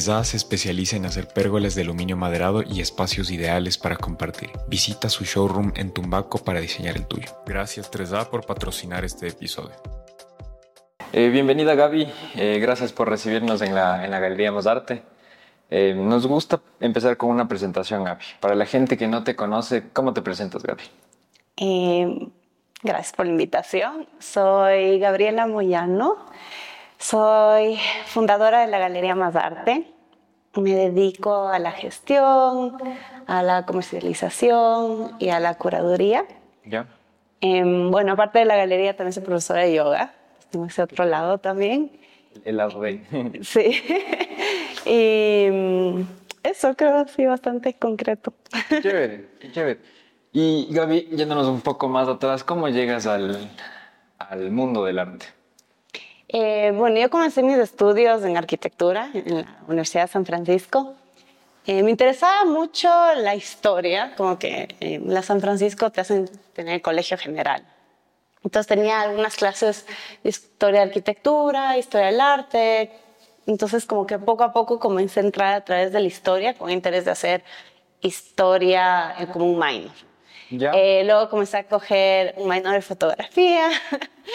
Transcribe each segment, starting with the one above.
Trezada se especializa en hacer pérgolas de aluminio maderado y espacios ideales para compartir. Visita su showroom en Tumbaco para diseñar el tuyo. Gracias Trezada por patrocinar este episodio. Eh, bienvenida Gaby, eh, gracias por recibirnos en la, en la Galería Mosarte. Eh, nos gusta empezar con una presentación, Gaby. Para la gente que no te conoce, ¿cómo te presentas, Gaby? Eh, gracias por la invitación. Soy Gabriela Moyano. Soy fundadora de la Galería Más Arte. Me dedico a la gestión, a la comercialización y a la curaduría. Ya. Em, bueno, aparte de la galería, también soy profesora de yoga. Tengo ese otro lado también. El B. Sí. y mm, eso creo así bastante concreto. Qué chévere, qué chévere. Y Gaby, yéndonos un poco más atrás, ¿cómo llegas al, al mundo del arte? Eh, bueno, yo comencé mis estudios en arquitectura en la Universidad de San Francisco. Eh, me interesaba mucho la historia, como que en la San Francisco te hacen tener colegio general. Entonces tenía algunas clases de historia de arquitectura, historia del arte. Entonces como que poco a poco comencé a entrar a través de la historia con interés de hacer historia eh, como un minor. Ya. Eh, luego comencé a coger un minor de fotografía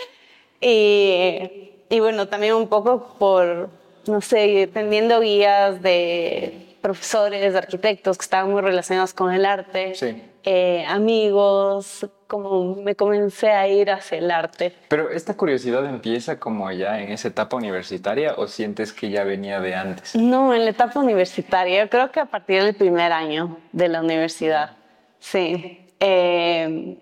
y, y bueno, también un poco por, no sé, teniendo guías de profesores, de arquitectos que estaban muy relacionados con el arte, Sí. eh, amigos, como me comencé a ir hacia el arte. Pero esta curiosidad empieza como ya en esa etapa universitaria o sientes que ya venía de antes? No, en la etapa universitaria, yo creo que a partir del primer año de la universidad, sí. Eh,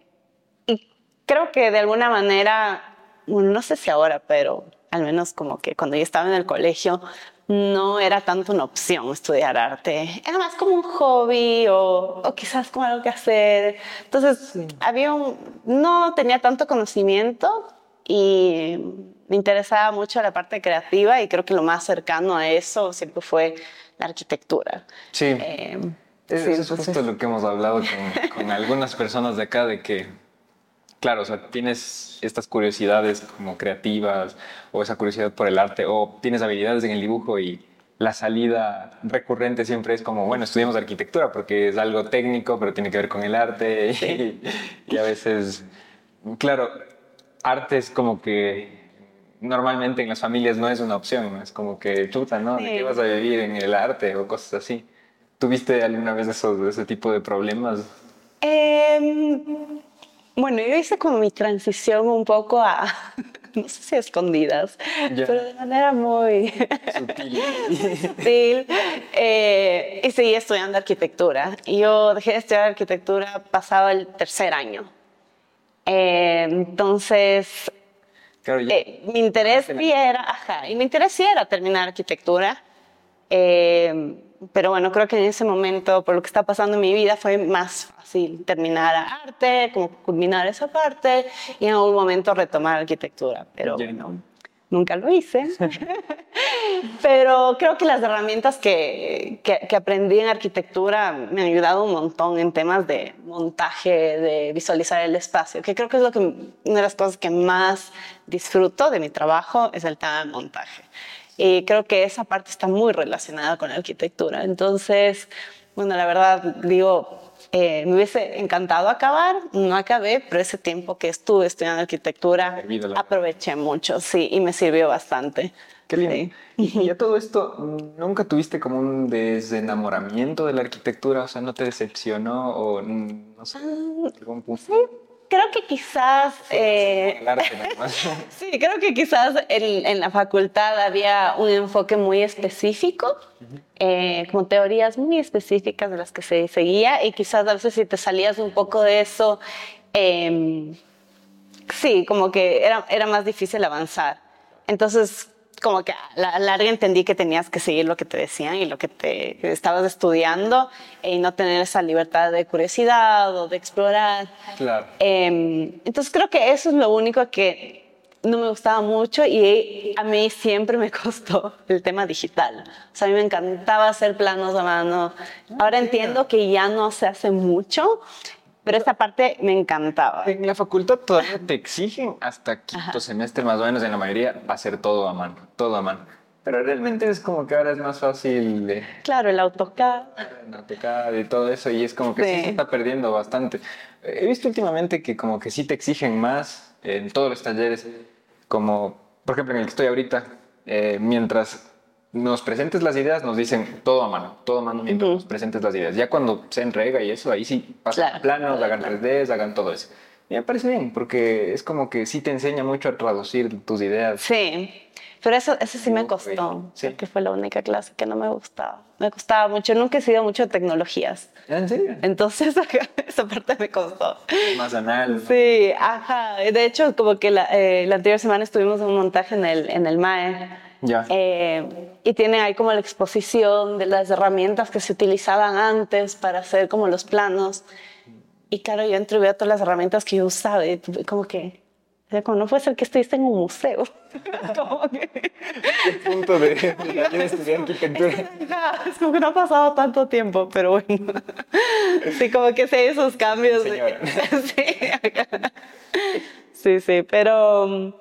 y creo que de alguna manera, bueno, no sé si ahora, pero al menos como que cuando yo estaba en el colegio, no era tanto una opción estudiar arte. Era más como un hobby o, o quizás como algo que hacer. Entonces, había un, no tenía tanto conocimiento y me interesaba mucho la parte creativa y creo que lo más cercano a eso siempre fue la arquitectura. Sí. Eh, Es- sí, justo lo que hemos hablado con, con algunas personas de acá, de que, claro, o sea, tienes estas curiosidades como creativas o esa curiosidad por el arte o tienes habilidades en el dibujo y la salida recurrente siempre es como, bueno, estudiamos arquitectura porque es algo técnico, pero tiene que ver con el arte y, y a veces, claro, arte es como que normalmente en las familias no es una opción, es como que chuta, ¿no? ¿De qué vas a vivir en el arte o cosas así? ¿Tuviste alguna vez esos, ese tipo de problemas? Em, bueno, yo hice como mi transición un poco a, no sé si a escondidas, Ya. pero de manera muy Sutil. sutil. Eh, y seguí estudiando arquitectura. Yo dejé de estudiar arquitectura pasado el tercer año. Eh, entonces, Claro, ya- eh, mi interés sí era, ajá, y mi interés sí era terminar arquitectura. Eh, pero bueno, creo que en ese momento, por lo que está pasando en mi vida, fue más fácil terminar arte, como culminar esa parte y en algún momento retomar arquitectura. Pero bueno, nunca lo hice. pero creo que las herramientas que, que, que aprendí en arquitectura me han ayudado un montón en temas de montaje, de visualizar el espacio, que creo que es lo que, una de las cosas que más disfruto de mi trabajo es el tema de montaje. Y creo que esa parte está muy relacionada con la arquitectura. Entonces, bueno, la verdad, digo, eh, me hubiese encantado acabar, no acabé, pero ese tiempo que estuve estudiando arquitectura, aproveché mucho, sí, y me sirvió bastante. Qué lindo. Sí. Y, y a todo esto, ¿nunca tuviste como un desenamoramiento de la arquitectura? O sea, ¿no te decepcionó o mm, no sé, algún punto? Creo que quizás... eh. Sí, creo que quizás en, en la facultad había un enfoque muy específico, eh, como teorías muy específicas de las que se seguía y quizás a veces si te salías un poco de eso, eh, sí, como que era, era más difícil avanzar. Entonces, como que a la larga entendí que tenías que seguir lo que te decían y lo que te que estabas estudiando y no tener esa libertad de curiosidad o de explorar. Claro. Eh, entonces creo que eso es lo único que no me gustaba mucho y a mí siempre me costó el tema digital. O sea, a mí me encantaba hacer planos a mano. Ahora entiendo que ya no se hace mucho, pero esta parte me encantaba. En la facultad todavía te exigen hasta quinto semestre más o menos en la mayoría hacer todo a mano, todo a mano. Pero realmente es como que ahora es más fácil. de Claro, el AutoCAD. el AutoCAD y todo eso, y es como que sí. Sí. se está perdiendo bastante. He visto últimamente que como que sí te exigen más en todos los talleres, como por ejemplo en el que estoy ahorita, eh, mientras nos presentes las ideas nos dicen todo a mano, todo a mano mientras Ujú. nos presentes las ideas. Ya cuando se entrega y eso, ahí sí pasan Claro. planos, hagan 3Ds, hagan todo eso. Y me parece bien, porque es como que sí te enseña mucho a traducir tus ideas. Sí, pero eso, eso sí me costó, sí. porque fue la única clase que no me gustaba. Me costaba mucho, nunca he sido mucho de tecnologías. ¿En serio? Entonces, esa parte me costó. Más anal. ¿no? Sí, ajá. De hecho, como que la, eh, la anterior semana estuvimos en un montaje en el, en el MAE. Ya. Eh, y tienen ahí como la exposición de las herramientas que se utilizaban antes para hacer como los planos. Y claro, yo entré veo todas las herramientas que yo usaba y como que, o sea, como no puede ser que estuviste en un museo. como que, El punto de, de estudiar arquitectura. Es como que no ha pasado tanto tiempo, pero bueno. Sí, como que sé esos cambios. Señora. Sí, sí, pero mm,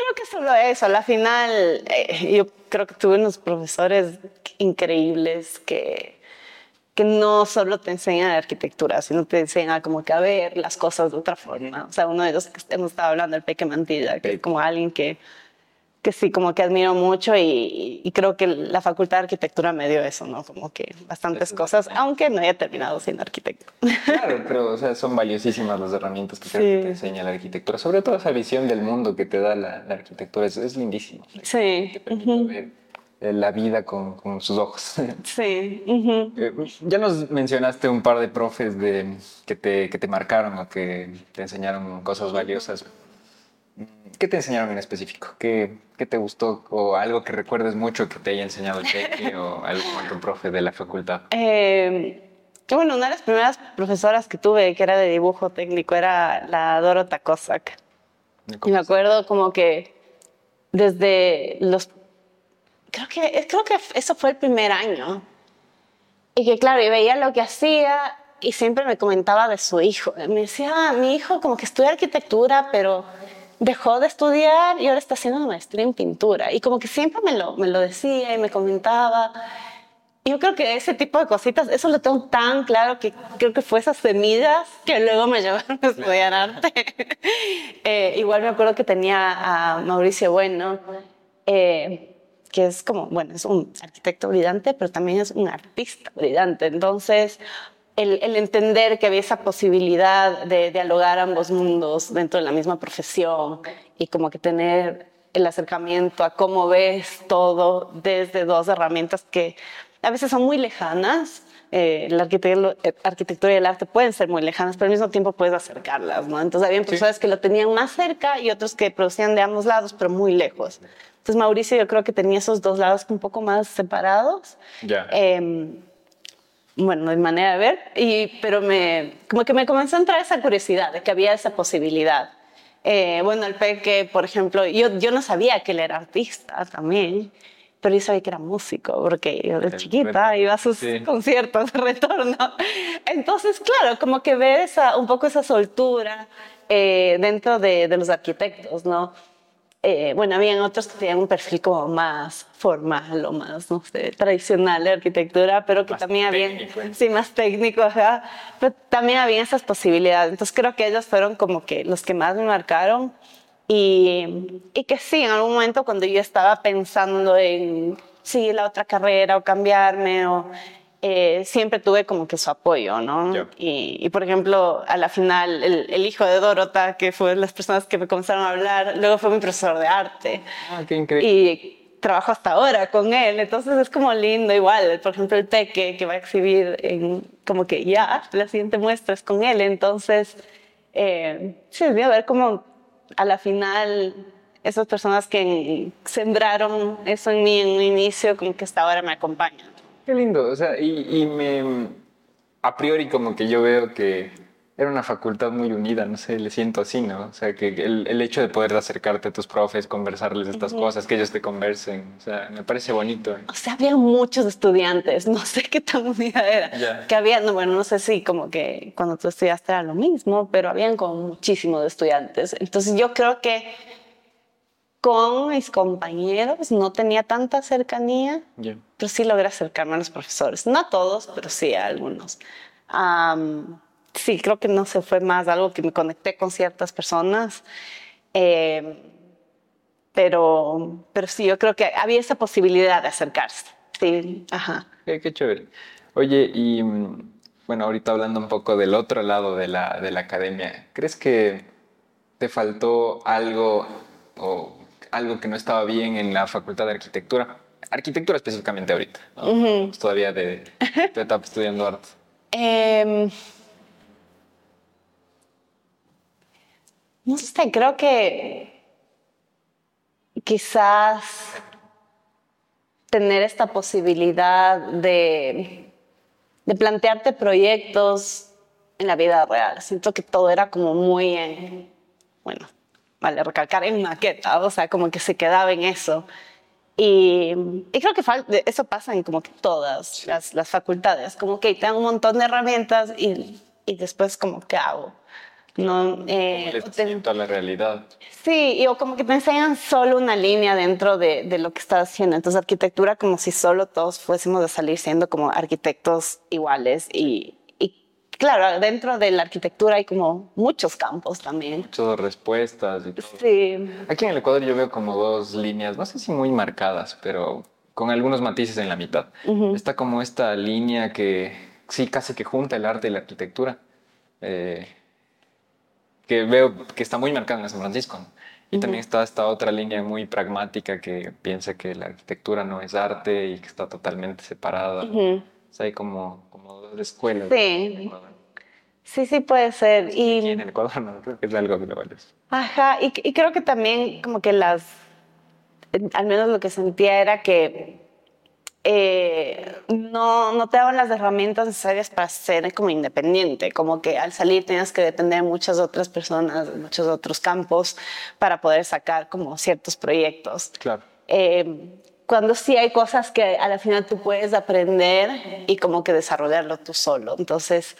creo que solo eso. A la final, eh, yo creo que tuve unos profesores increíbles que, que no solo te enseñan arquitectura, sino te enseñan como que a ver las cosas de otra forma. O sea, uno de los que hemos estado hablando, el Peque Mantilla, que es como alguien que que sí, como que admiro mucho y, y creo que la Facultad de Arquitectura me dio eso, ¿no? Como que bastantes cosas, aunque no haya terminado siendo arquitecto. Claro, pero o sea, son valiosísimas las herramientas que creo que Sí. te enseña la arquitectura. Sobre todo esa visión del mundo que te da la, la arquitectura. Es, es lindísimo. Sí, Te permite ver eh, la vida con, con sus ojos. sí. Eh, ya nos mencionaste un par de profes de, que, te, que te marcaron o que te enseñaron cosas valiosas. ¿Qué te enseñaron en específico? ¿Qué, qué te gustó? ¿O algo que recuerdes mucho que te haya enseñado el Peque o algún profe de la facultad? Eh, bueno, una de las primeras profesoras que tuve, que era de dibujo técnico, era la Dorota Cossack. Y me acuerdo como que desde los... Creo que, creo que eso fue el primer año. Y que claro, y veía lo que hacía y siempre me comentaba de su hijo. Me decía, "Ah, mi hijo como que estudia arquitectura, pero dejó de estudiar y ahora está haciendo una maestría en pintura. Y como que siempre me lo, me lo decía y me comentaba. Yo creo que ese tipo de cositas, eso lo tengo tan claro que creo que fue esas semillas que luego me llevaron a estudiar arte. Eh, igual me acuerdo que tenía a Mauricio Bueno, eh, que es como, bueno, es un arquitecto brillante, pero también es un artista brillante. Entonces, el, el entender que había esa posibilidad de dialogar ambos mundos dentro de la misma profesión y como que tener el acercamiento a cómo ves todo desde dos herramientas que a veces son muy lejanas. Eh, la arquitectura, y el arte pueden ser muy lejanas, pero al mismo tiempo puedes acercarlas, ¿no? Entonces había personas que lo tenían más cerca y otros que producían de ambos lados, pero muy lejos. Entonces Mauricio yo creo que tenía esos dos lados un poco más separados. Ya. Eh, bueno, de manera de ver, y, pero me, como que me comenzó a entrar esa curiosidad de que había esa posibilidad. Eh, bueno, el Peque, por ejemplo, yo, yo no sabía que él era artista también, pero yo sabía que era músico, porque yo de chiquita iba a sus sí. conciertos de retorno. Entonces, claro, como que ver esa, un poco esa soltura eh, dentro de, de los arquitectos, ¿no? Eh, bueno, habían otros que tenían un perfil como más formal o más, no sé, tradicional de arquitectura, pero que Más también habían, técnico, ¿eh? sí, más técnico, ajá, pero también había esas posibilidades. Entonces creo que ellos fueron como que los que más me marcaron y, y que sí, en algún momento cuando yo estaba pensando en seguir la otra carrera o cambiarme o... eh, siempre tuve como que su apoyo, ¿no? Y, y, por ejemplo, a la final, el, el hijo de Dorota, que fue las personas que me comenzaron a hablar, luego fue mi profesor de arte. Ah, qué increíble. Y trabajo hasta ahora con él, entonces es como lindo igual. Por ejemplo, el Peque, que va a exhibir en, como que ya, la siguiente muestra es con él, entonces, eh, sí, voy a ver cómo a la final esas personas que sembraron eso en mí en un inicio, como que hasta ahora me acompañan. Qué lindo, o sea, y, y me. A priori, como que yo veo que era una facultad muy unida, no sé, le siento así, ¿no? O sea, que el, el hecho de poder acercarte a tus profes, conversarles estas cosas, que ellos te conversen, o sea, me parece bonito. O sea, había muchos estudiantes, no sé qué tan unida era. Ya. Que había, no, bueno, no sé si como que cuando tú estudiaste era lo mismo, pero habían como muchísimos estudiantes. Entonces yo creo que con mis compañeros no tenía tanta cercanía, pero sí logré acercarme a los profesores. No a todos, pero sí a algunos. sí, creo que no se fue más algo que me conecté con ciertas personas. Em, pero, pero sí, yo creo que había esa posibilidad de acercarse. Sí, ajá. Qué, chévere. Oye, y mm, bueno, ahorita hablando un poco del otro lado de la, de la academia, ¿crees que te faltó algo o algo que no estaba bien en la facultad de arquitectura? Arquitectura específicamente ahorita, todavía de tu etapa estudiando arte. Em, no sé, creo que quizás tener esta posibilidad de, de plantearte proyectos en la vida real. Siento que todo era como muy, bueno, vale recalcar, en maqueta, o sea, como que se quedaba en eso. Y, creo que eso pasa en como que todas las, las facultades, como que tengo un montón de herramientas y, y después como, ¿qué hago? No, eh, a la realidad. Sí, y o como que te enseñan solo una línea dentro de, de, lo que estás haciendo. Entonces, arquitectura como si solo todos fuésemos a salir siendo como arquitectos iguales y, claro, dentro de la arquitectura hay como muchos campos también. Muchas respuestas y todo. Sí. Aquí en el Ecuador yo veo como dos líneas, no sé si muy marcadas, pero con algunos matices en la mitad. Está como esta línea que sí casi que junta el arte y la arquitectura. Eh, que veo que está muy marcada en San Francisco. Y también está esta otra línea muy pragmática que piensa que la arquitectura no es arte y que está totalmente separada. O sea, hay como, como dos escuelas. Sí. Sí, sí puede ser. Y en el Ecuador no, que es algo global. Ajá, y, y creo que también como que las, al menos lo que sentía era que eh, no, no te daban las herramientas necesarias para ser como independiente, como que al salir tenías que depender de muchas otras personas, de muchos otros campos para poder sacar como ciertos proyectos. Claro. Eh, cuando sí hay cosas que a la final tú puedes aprender y como que desarrollarlo tú solo. Entonces,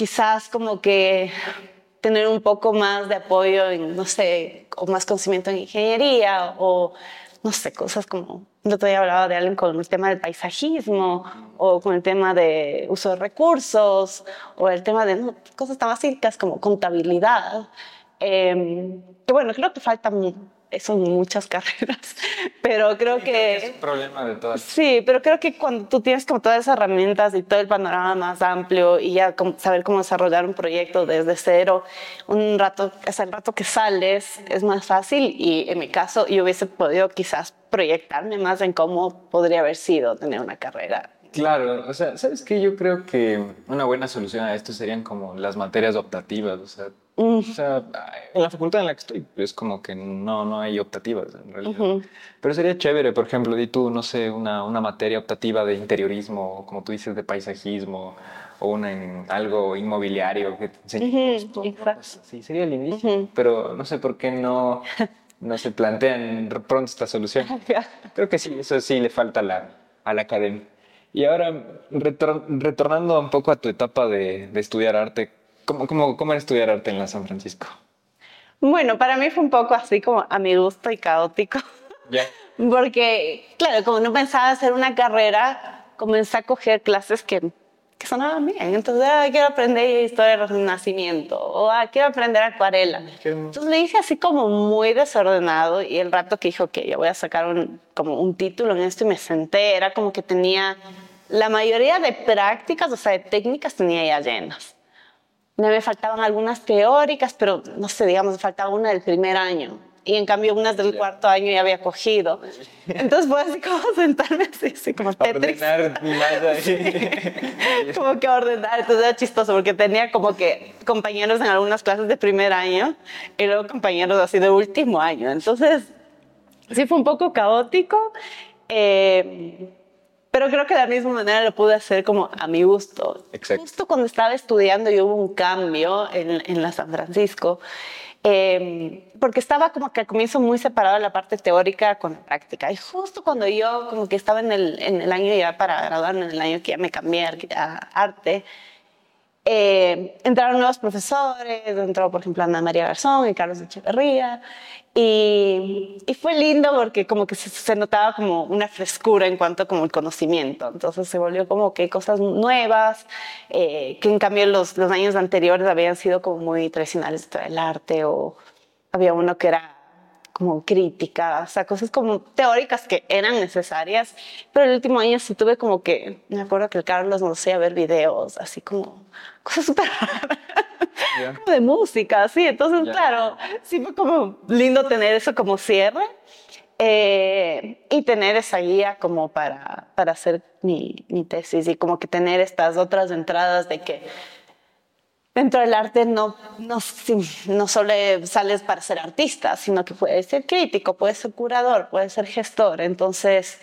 quizás como que tener un poco más de apoyo en, no sé, o más conocimiento en ingeniería o, no sé, cosas como no te había hablado de alguien con el tema del paisajismo o con el tema de uso de recursos o el tema de cosas tan básicas como contabilidad. Eh, que bueno, creo que falta son muchas carreras, pero creo que... Es un problema de todas. Sí, pero creo que cuando tú tienes como todas esas herramientas y todo el panorama más amplio y ya saber cómo desarrollar un proyecto desde cero, un rato, hasta el rato que sales es más fácil y en mi caso yo hubiese podido quizás proyectarme más en cómo podría haber sido tener una carrera Claro, o sea, ¿sabes qué? Yo creo que una buena solución a esto serían como las materias optativas, o sea, o sea, en la facultad en la que estoy es como que no, no hay optativas en realidad. Pero sería chévere, por ejemplo, di tú, no sé, una, una materia optativa de interiorismo, como tú dices, de paisajismo, o una en algo inmobiliario que te enseñe. Sí, sería lindísimo, pero no sé por qué no, no se plantean pronto esta solución. Creo que sí, eso sí le falta a la, a la academia. Y ahora, retornando un poco a tu etapa de, de estudiar arte, ¿cómo, cómo, cómo era estudiar arte en la San Francisco? Bueno, para mí fue un poco así como a mi gusto y caótico. Ya. Porque, claro, como no pensaba hacer una carrera, comencé a coger clases que, que sonaban bien. Entonces, ah, quiero aprender historia del Renacimiento, o ah, quiero aprender acuarela. Entonces le hice así como muy desordenado y el rato que dijo que yo voy a sacar un, como un título en esto y me senté, era como que tenía la mayoría de prácticas, o sea, de técnicas tenía ya llenas. Me faltaban algunas teóricas, pero no sé, digamos, me faltaba una del primer año. Y en cambio, unas del cuarto año ya había cogido. Entonces fue así como sentarme así, así como Tetris. Ordenar mi como que ordenar. Entonces era chistoso porque tenía como que compañeros en algunas clases de primer año y luego compañeros así de último año. Entonces, sí fue un poco caótico. Eh, pero creo que de la misma manera lo pude hacer como a mi gusto. Exacto. Justo cuando estaba estudiando y hubo un cambio en, en la San Francisco, eh, porque estaba como que al comienzo muy separada la parte teórica con la práctica. Y justo cuando yo como que estaba en el, en el año ya para graduarme, en el año que ya me cambié a arte, eh, entraron nuevos profesores, entró por ejemplo Ana María Garzón y Carlos Echeverría, y, y fue lindo porque como que se, se, notaba como una frescura en cuanto como el conocimiento, entonces se volvió como que cosas nuevas, eh, que en cambio los, los años anteriores habían sido como muy tradicionales del arte o había uno que era como crítica, o sea, cosas como teóricas que eran necesarias, pero el último año sí tuve como que, me acuerdo que el Carlos nos hacía ver videos, así como cosas súper yeah. como de música, así, entonces yeah. claro, sí fue como lindo tener eso como cierre eh, y tener esa guía como para, para hacer mi, mi tesis y como que tener estas otras entradas de que dentro del arte no, no, no solo sales para ser artista, sino que puedes ser crítico, puedes ser curador, puedes ser gestor. Entonces,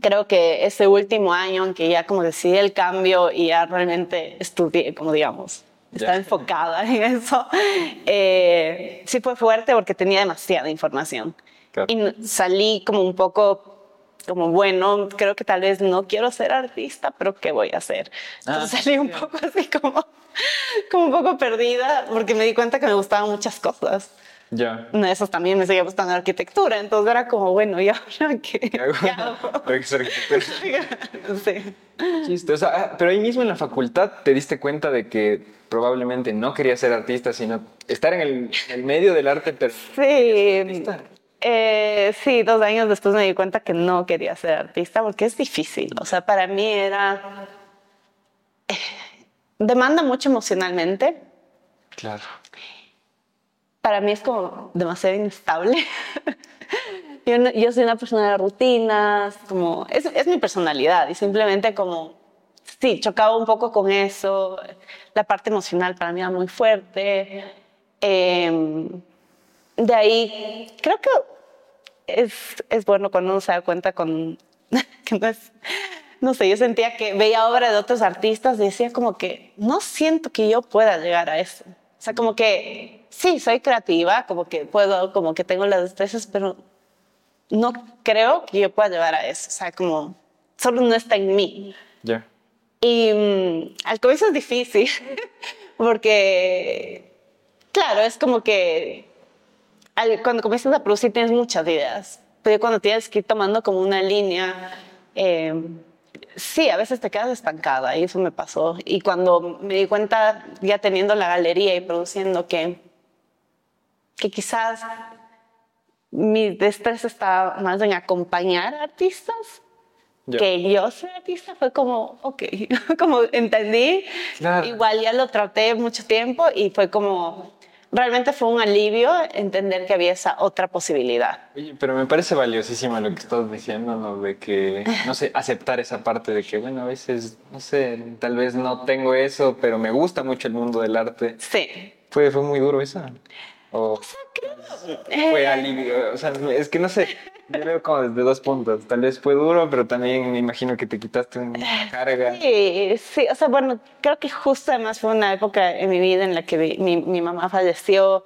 creo que ese último año en que ya como decidí el cambio y ya realmente estudié, como digamos, estaba enfocada en eso, eh, sí fue fuerte porque tenía demasiada información. Claro. Y salí como un poco como, bueno, creo que tal vez no quiero ser artista, pero ¿qué voy a hacer? Entonces ah, salí un poco así como, como un poco perdida, porque me di cuenta que me gustaban muchas cosas. Ya. De esas también me seguía gustando la arquitectura, entonces era como, bueno, ¿y ahora qué? ¿Qué hago? ¿Qué hago? que ser sí. Chiste. O sea, ah, pero ahí mismo en la facultad te diste cuenta de que probablemente no querías ser artista, sino estar en el, en el medio del arte, pero... Sí. Eh, sí, dos años después me di cuenta que no quería ser artista porque es difícil. O sea, para mí era... Eh, demanda mucho emocionalmente. Claro. Para mí es como demasiado inestable. yo, no, yo, soy una persona de rutinas, como... Es, es mi personalidad y simplemente como... Sí, chocaba un poco con eso. La parte emocional para mí era muy fuerte. Eh, de ahí, creo que es, es bueno cuando uno se da cuenta con, que no es, no sé, yo sentía que veía obra de otros artistas y decía como que no siento que yo pueda llegar a eso. O sea, como que sí, soy creativa, como que puedo, como que tengo las destrezas, pero no creo que yo pueda llegar a eso. O sea, como solo no está en mí. Ya. Yeah. Y um, al comienzo es difícil, porque, claro, es como que cuando comienzas a producir tienes muchas ideas, pero cuando tienes que ir tomando como una línea, eh, sí, a veces te quedas estancada y eso me pasó. Y cuando me di cuenta, ya teniendo la galería y produciendo, que, que quizás mi destreza estaba más en acompañar artistas Yeah. que yo soy artista fue como, ok, como entendí, claro. igual ya lo traté mucho tiempo y fue como, realmente fue un alivio entender que había esa otra posibilidad. Oye, pero me parece valiosísimo lo que estás diciendo, ¿no? De que, no sé, aceptar esa parte de que, bueno, a veces, no sé, tal vez no tengo eso, pero me gusta mucho el mundo del arte. Sí. ¿Fue, fue muy duro eso? O, o sea, creo. Fue eh... alivio, o sea, es que no sé. Yo veo como desde dos puntos. Tal vez fue duro, pero también me imagino que te quitaste una carga. Sí, sí. O sea, bueno, creo que justo además fue una época en mi vida en la que mi, mi mamá falleció.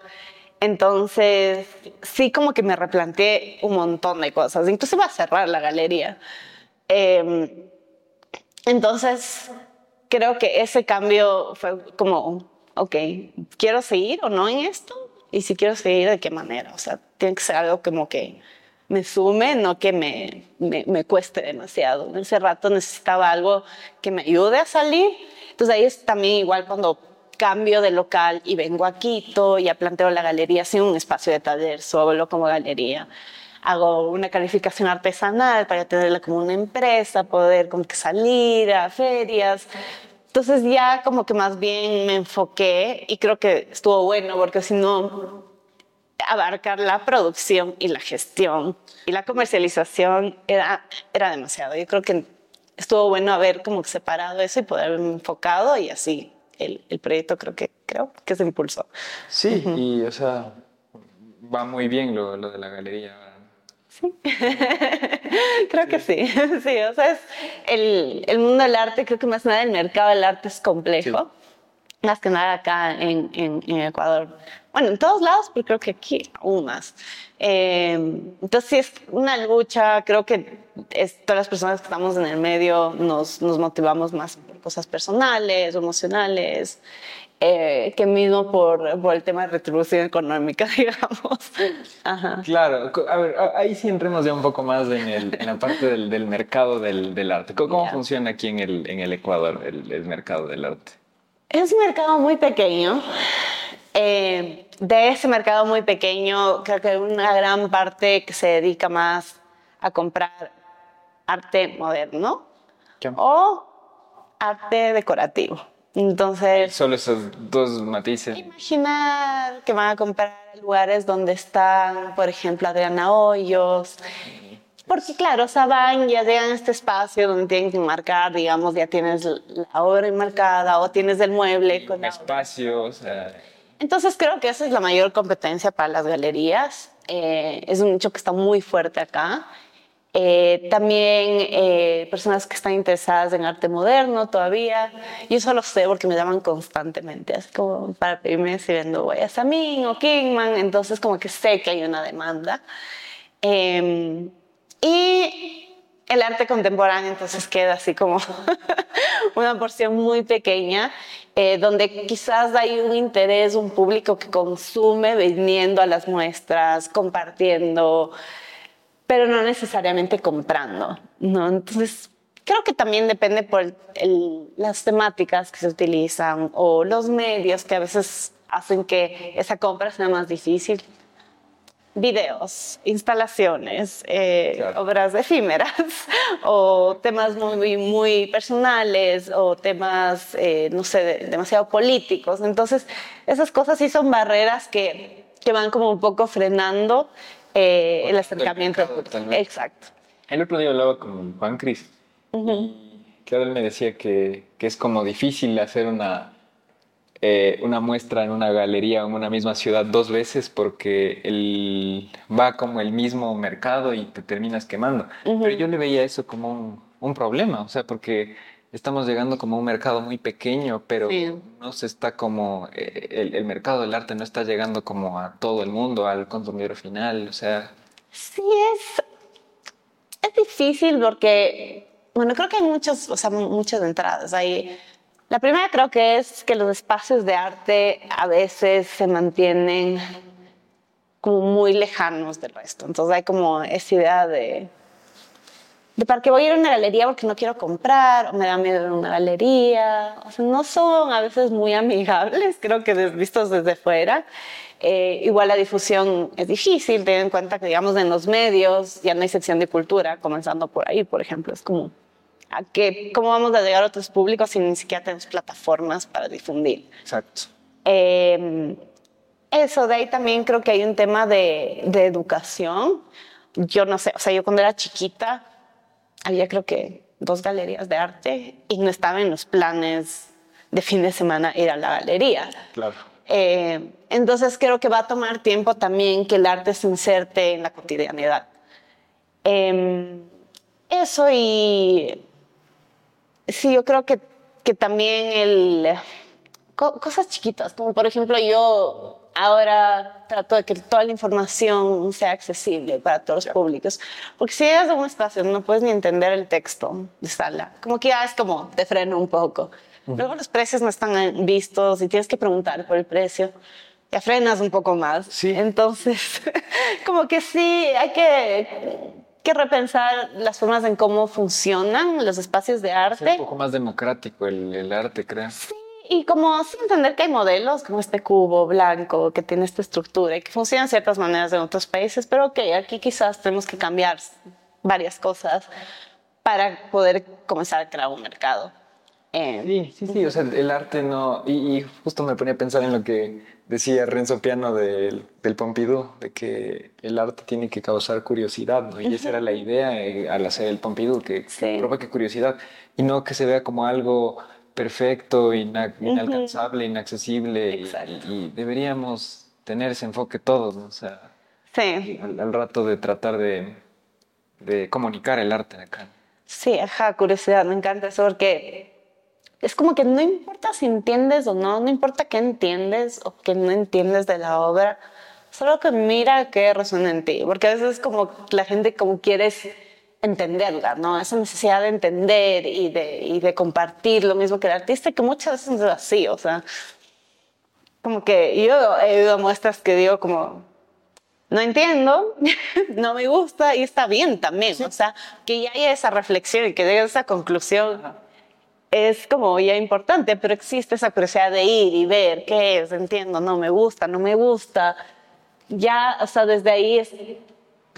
Entonces, sí como que me replanteé un montón de cosas. Incluso iba a cerrar la galería. Eh, entonces, creo que ese cambio fue como, ok, ¿quiero seguir o no en esto? Y si quiero seguir, ¿de qué manera? O sea, tiene que ser algo como que me sume, no que me, me, me, cueste demasiado. En ese rato necesitaba algo que me ayude a salir. Entonces ahí es también igual cuando cambio de local y vengo a Quito, ya planteo la galería sin un espacio de taller, solo como galería. Hago una calificación artesanal para tenerla como una empresa, poder como que salir a ferias. Entonces ya como que más bien me enfoqué y creo que estuvo bueno porque si no abarcar la producción y la gestión y la comercialización era, era demasiado. Yo creo que estuvo bueno haber como separado eso y poder haberme enfocado y así el, el proyecto creo que, creo que se impulsó. Sí, uh -huh. y o sea, va muy bien lo, lo de la galería. Sí, creo sí. que sí. sí, o sea, es el, el, mundo del arte, creo que más nada el mercado del arte es complejo. Sí. Más que nada acá en, en, en Ecuador Bueno, en todos lados, pero creo que aquí aún más. Eh, entonces, sí es una lucha. Creo que es, todas las personas que estamos en el medio nos, nos motivamos más por cosas personales, emocionales, eh, que mismo por, por, el tema de retribución económica, digamos. Ajá. Claro, a ver, ahí sí entremos ya un poco más en, el, en la parte del, del mercado del, del, arte. ¿Cómo, funciona aquí en el, en el Ecuador el, el, mercado del arte? Es un mercado muy pequeño. Eh, de ese mercado muy pequeño, creo que una gran parte que se dedica más a comprar arte moderno ¿Qué? o arte decorativo. Entonces. Solo esos dos matices. Imaginar que van a comprar lugares donde están, por ejemplo, Adriana Hoyos. Porque, claro, o sea, van, ya llegan a este espacio donde tienen que marcar, digamos, ya tienes la obra enmarcada o tienes el mueble. con espacio, o sea. Entonces, creo que esa es la mayor competencia para las galerías. Eh, es un nicho que está muy fuerte acá eh, también eh, personas que están interesadas en arte moderno todavía. Yo eso lo sé porque me llaman constantemente, así como para pedirme si vendo Guayasamín o Kingman, entonces como que sé que hay una demanda. Em, y el arte contemporáneo entonces queda así como una porción muy pequeña, eh, donde quizás hay un interés, un público que consume viniendo a las muestras, compartiendo pero no necesariamente comprando, ¿no? Entonces, creo que también depende por las temáticas que se utilizan o los medios que a veces hacen que esa compra sea más difícil. Videos, instalaciones, eh, obras efímeras o temas muy, muy personales o temas, eh, no sé, demasiado políticos. Entonces, esas cosas sí son barreras que, que van como un poco frenando eh, el acercamiento. Exacto. El otro día hablaba con Juan Cris. Claro, él me decía que, que, es como difícil hacer una, eh, una muestra en una galería o en una misma ciudad dos veces porque el, va como el mismo mercado y te terminas quemando. Pero yo le veía eso como un, un problema, o sea, porque estamos llegando como a un mercado muy pequeño, pero no se está como, eh, el, el, mercado del arte no está llegando como a todo el mundo, al consumidor final, o sea... Sí, es, es difícil porque, bueno, creo que hay muchos, o sea, muchas entradas. Hay, la primera creo que es que los espacios de arte a veces se mantienen como muy lejanos del resto. Entonces hay como esa idea de de para qué voy a ir a una galería porque no quiero comprar, o me da miedo ir a una galería. O sea, no son a veces muy amigables, creo que vistos desde fuera. Eh, igual la difusión es difícil, ten en cuenta que, digamos, en los medios ya no hay sección de cultura, comenzando por ahí, por ejemplo. Es como, ¿a qué, ¿cómo vamos a llegar a otros públicos si ni siquiera tenemos plataformas para difundir? Exacto. Eh, eso, de ahí también creo que hay un tema de, de educación. Yo no sé, o sea, yo cuando era chiquita, había creo que dos galerías de arte y no estaba en los planes de fin de semana ir a la galería. Claro. Eh, entonces creo que va a tomar tiempo también que el arte se inserte en la cotidianidad. Eh, eso y sí, yo creo que, que también el, cosas chiquitas, como por ejemplo yo ahora trato de que toda la información sea accesible para todos los públicos. Porque si llegas a un espacio no puedes ni entender el texto de sala, como que ya es como te freno un poco. Luego los precios no están vistos y tienes que preguntar por el precio. Ya frenas un poco más. Sí. Entonces, como que sí, hay que, que repensar las formas en cómo funcionan los espacios de arte. Es un poco más democrático el, el arte, creo. Sí, y como sin entender que hay modelos como este cubo blanco que tiene esta estructura y que funcionan de ciertas maneras en otros países, pero que aquí quizás tenemos que cambiar varias cosas para poder comenzar a crear un mercado. Eh, sí, sí, sí, o sea, el arte no... Y, justo me ponía a pensar en lo que decía Renzo Piano del, del Pompidou, de que el arte tiene que causar curiosidad, ¿no? Y esa era la idea eh, al hacer el Pompidou, que provoque curiosidad y no que se vea como algo perfecto, inalcanzable, inaccesible. Y, deberíamos tener ese enfoque todos, ¿no? O sea, sí. al, rato de tratar de, de, comunicar el arte de acá. Sí, ajá, curiosidad, me encanta eso porque es como que no importa si entiendes o no, no importa qué entiendes o qué no entiendes de la obra, solo que mira qué resuena en ti, porque a veces como la gente como quieres entenderla, ¿no? Esa necesidad de entender y de, y de compartir lo mismo que el artista, que muchas veces es así, o sea, como que yo he oído muestras que digo como, no entiendo, no me gusta y está bien también, o sea, que ya haya esa reflexión y que llegue a esa conclusión es como ya importante, pero existe esa curiosidad de ir y ver qué es, entiendo, no me gusta, no me gusta. Ya, o sea, desde ahí es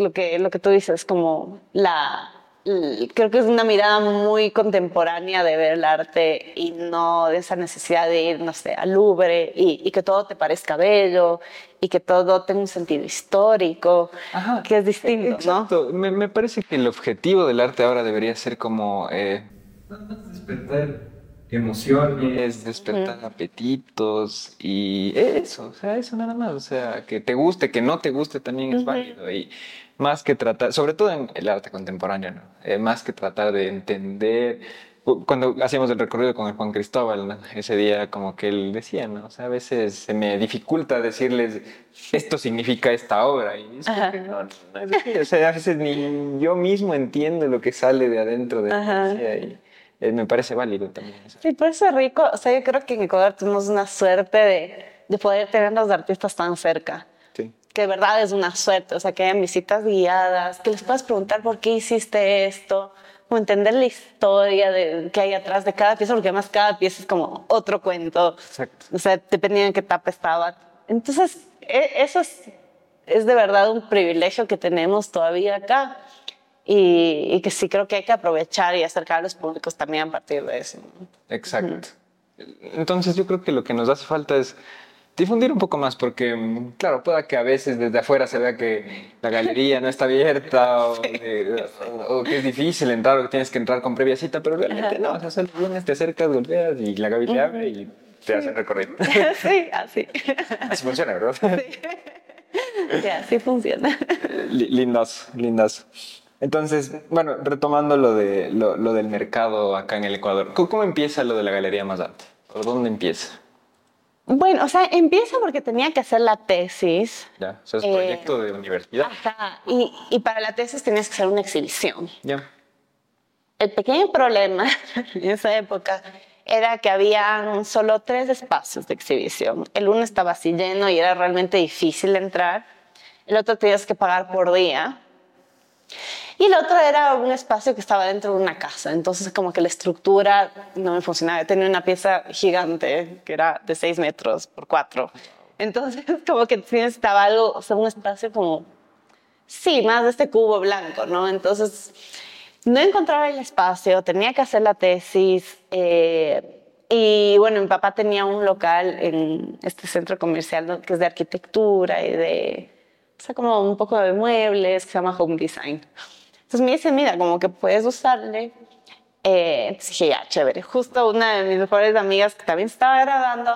lo que, lo que tú dices, como la, creo que es una mirada muy contemporánea de ver el arte y no de esa necesidad de ir, no sé, al Louvre y, y que todo te parezca bello y que todo tenga un sentido histórico, que es distinto, exacto. Me, me, parece que el objetivo del arte ahora debería ser como... Eh, despertar emociones, despertar apetitos y eso, o sea, eso nada más, o sea, que te guste, que no te guste también es válido y más que tratar, sobre todo en el arte contemporáneo, ¿no? Eh, más que tratar de entender, cuando hacíamos el recorrido con el Juan Cristóbal, ese día como que él decía, ¿no? O sea, a veces se me dificulta decirles, esto significa esta obra. Y es no, no es O sea, a veces ni yo mismo entiendo lo que sale de adentro de la y eh, me parece válido también. Sí, por eso es rico. O sea, yo creo que en Ecuador tenemos una suerte de, de poder tener a los artistas tan cerca. Que de verdad es una suerte. O sea, que hayan visitas guiadas, que les puedas preguntar por qué hiciste esto, o entender la historia de, que hay atrás de cada pieza, porque además cada pieza es como otro cuento. Exacto. O sea, dependiendo en qué etapa estaba. Entonces, e, eso es, es de verdad un privilegio que tenemos todavía acá y, que sí creo que hay que aprovechar y acercar a los públicos también a partir de eso. Exacto. Entonces yo creo que lo que nos hace falta es difundir un poco más, porque mm, claro, pueda que a veces desde afuera se vea que la galería no está abierta o, que es difícil entrar o que tienes que entrar con previa cita, pero realmente no, o sea, el lunes te acercas, golpeas y la Gaby te abre y te hace recorrido. Sí, así. Así funciona, ¿verdad? Sí. así funciona. Lindas, lindas. Entonces, bueno, retomando lo, de, lo, del mercado acá en el Ecuador, ¿cómo, empieza lo de la Galería Mazarte? ¿Por dónde empieza? Bueno, o sea, empieza porque tenía que hacer la tesis. Ya, o sea, es eh, proyecto de universidad. Ajá, y, y, para la tesis tenías que hacer una exhibición. Ya. El pequeño problema en esa época era que había solo tres espacios de exhibición. El uno estaba así lleno y era realmente difícil entrar. El otro tenías que pagar por día. Y el otro era un espacio que estaba dentro de una casa, entonces como que la estructura no me funcionaba. Tenía una pieza gigante que era de 6 metros por 4. Entonces como que necesitaba algo, o sea, un espacio como, sí, más de este cubo blanco, ¿no? Entonces no encontraba el espacio, tenía que hacer la tesis. Eh, y bueno, mi papá tenía un local en este centro comercial que es de arquitectura y de, o sea, como un poco de muebles, que se llama Home Design. Entonces me dice, mira, como que puedes usarle. Eh, entonces dije, ya, chévere. Justo una de mis mejores amigas que también estaba grabando,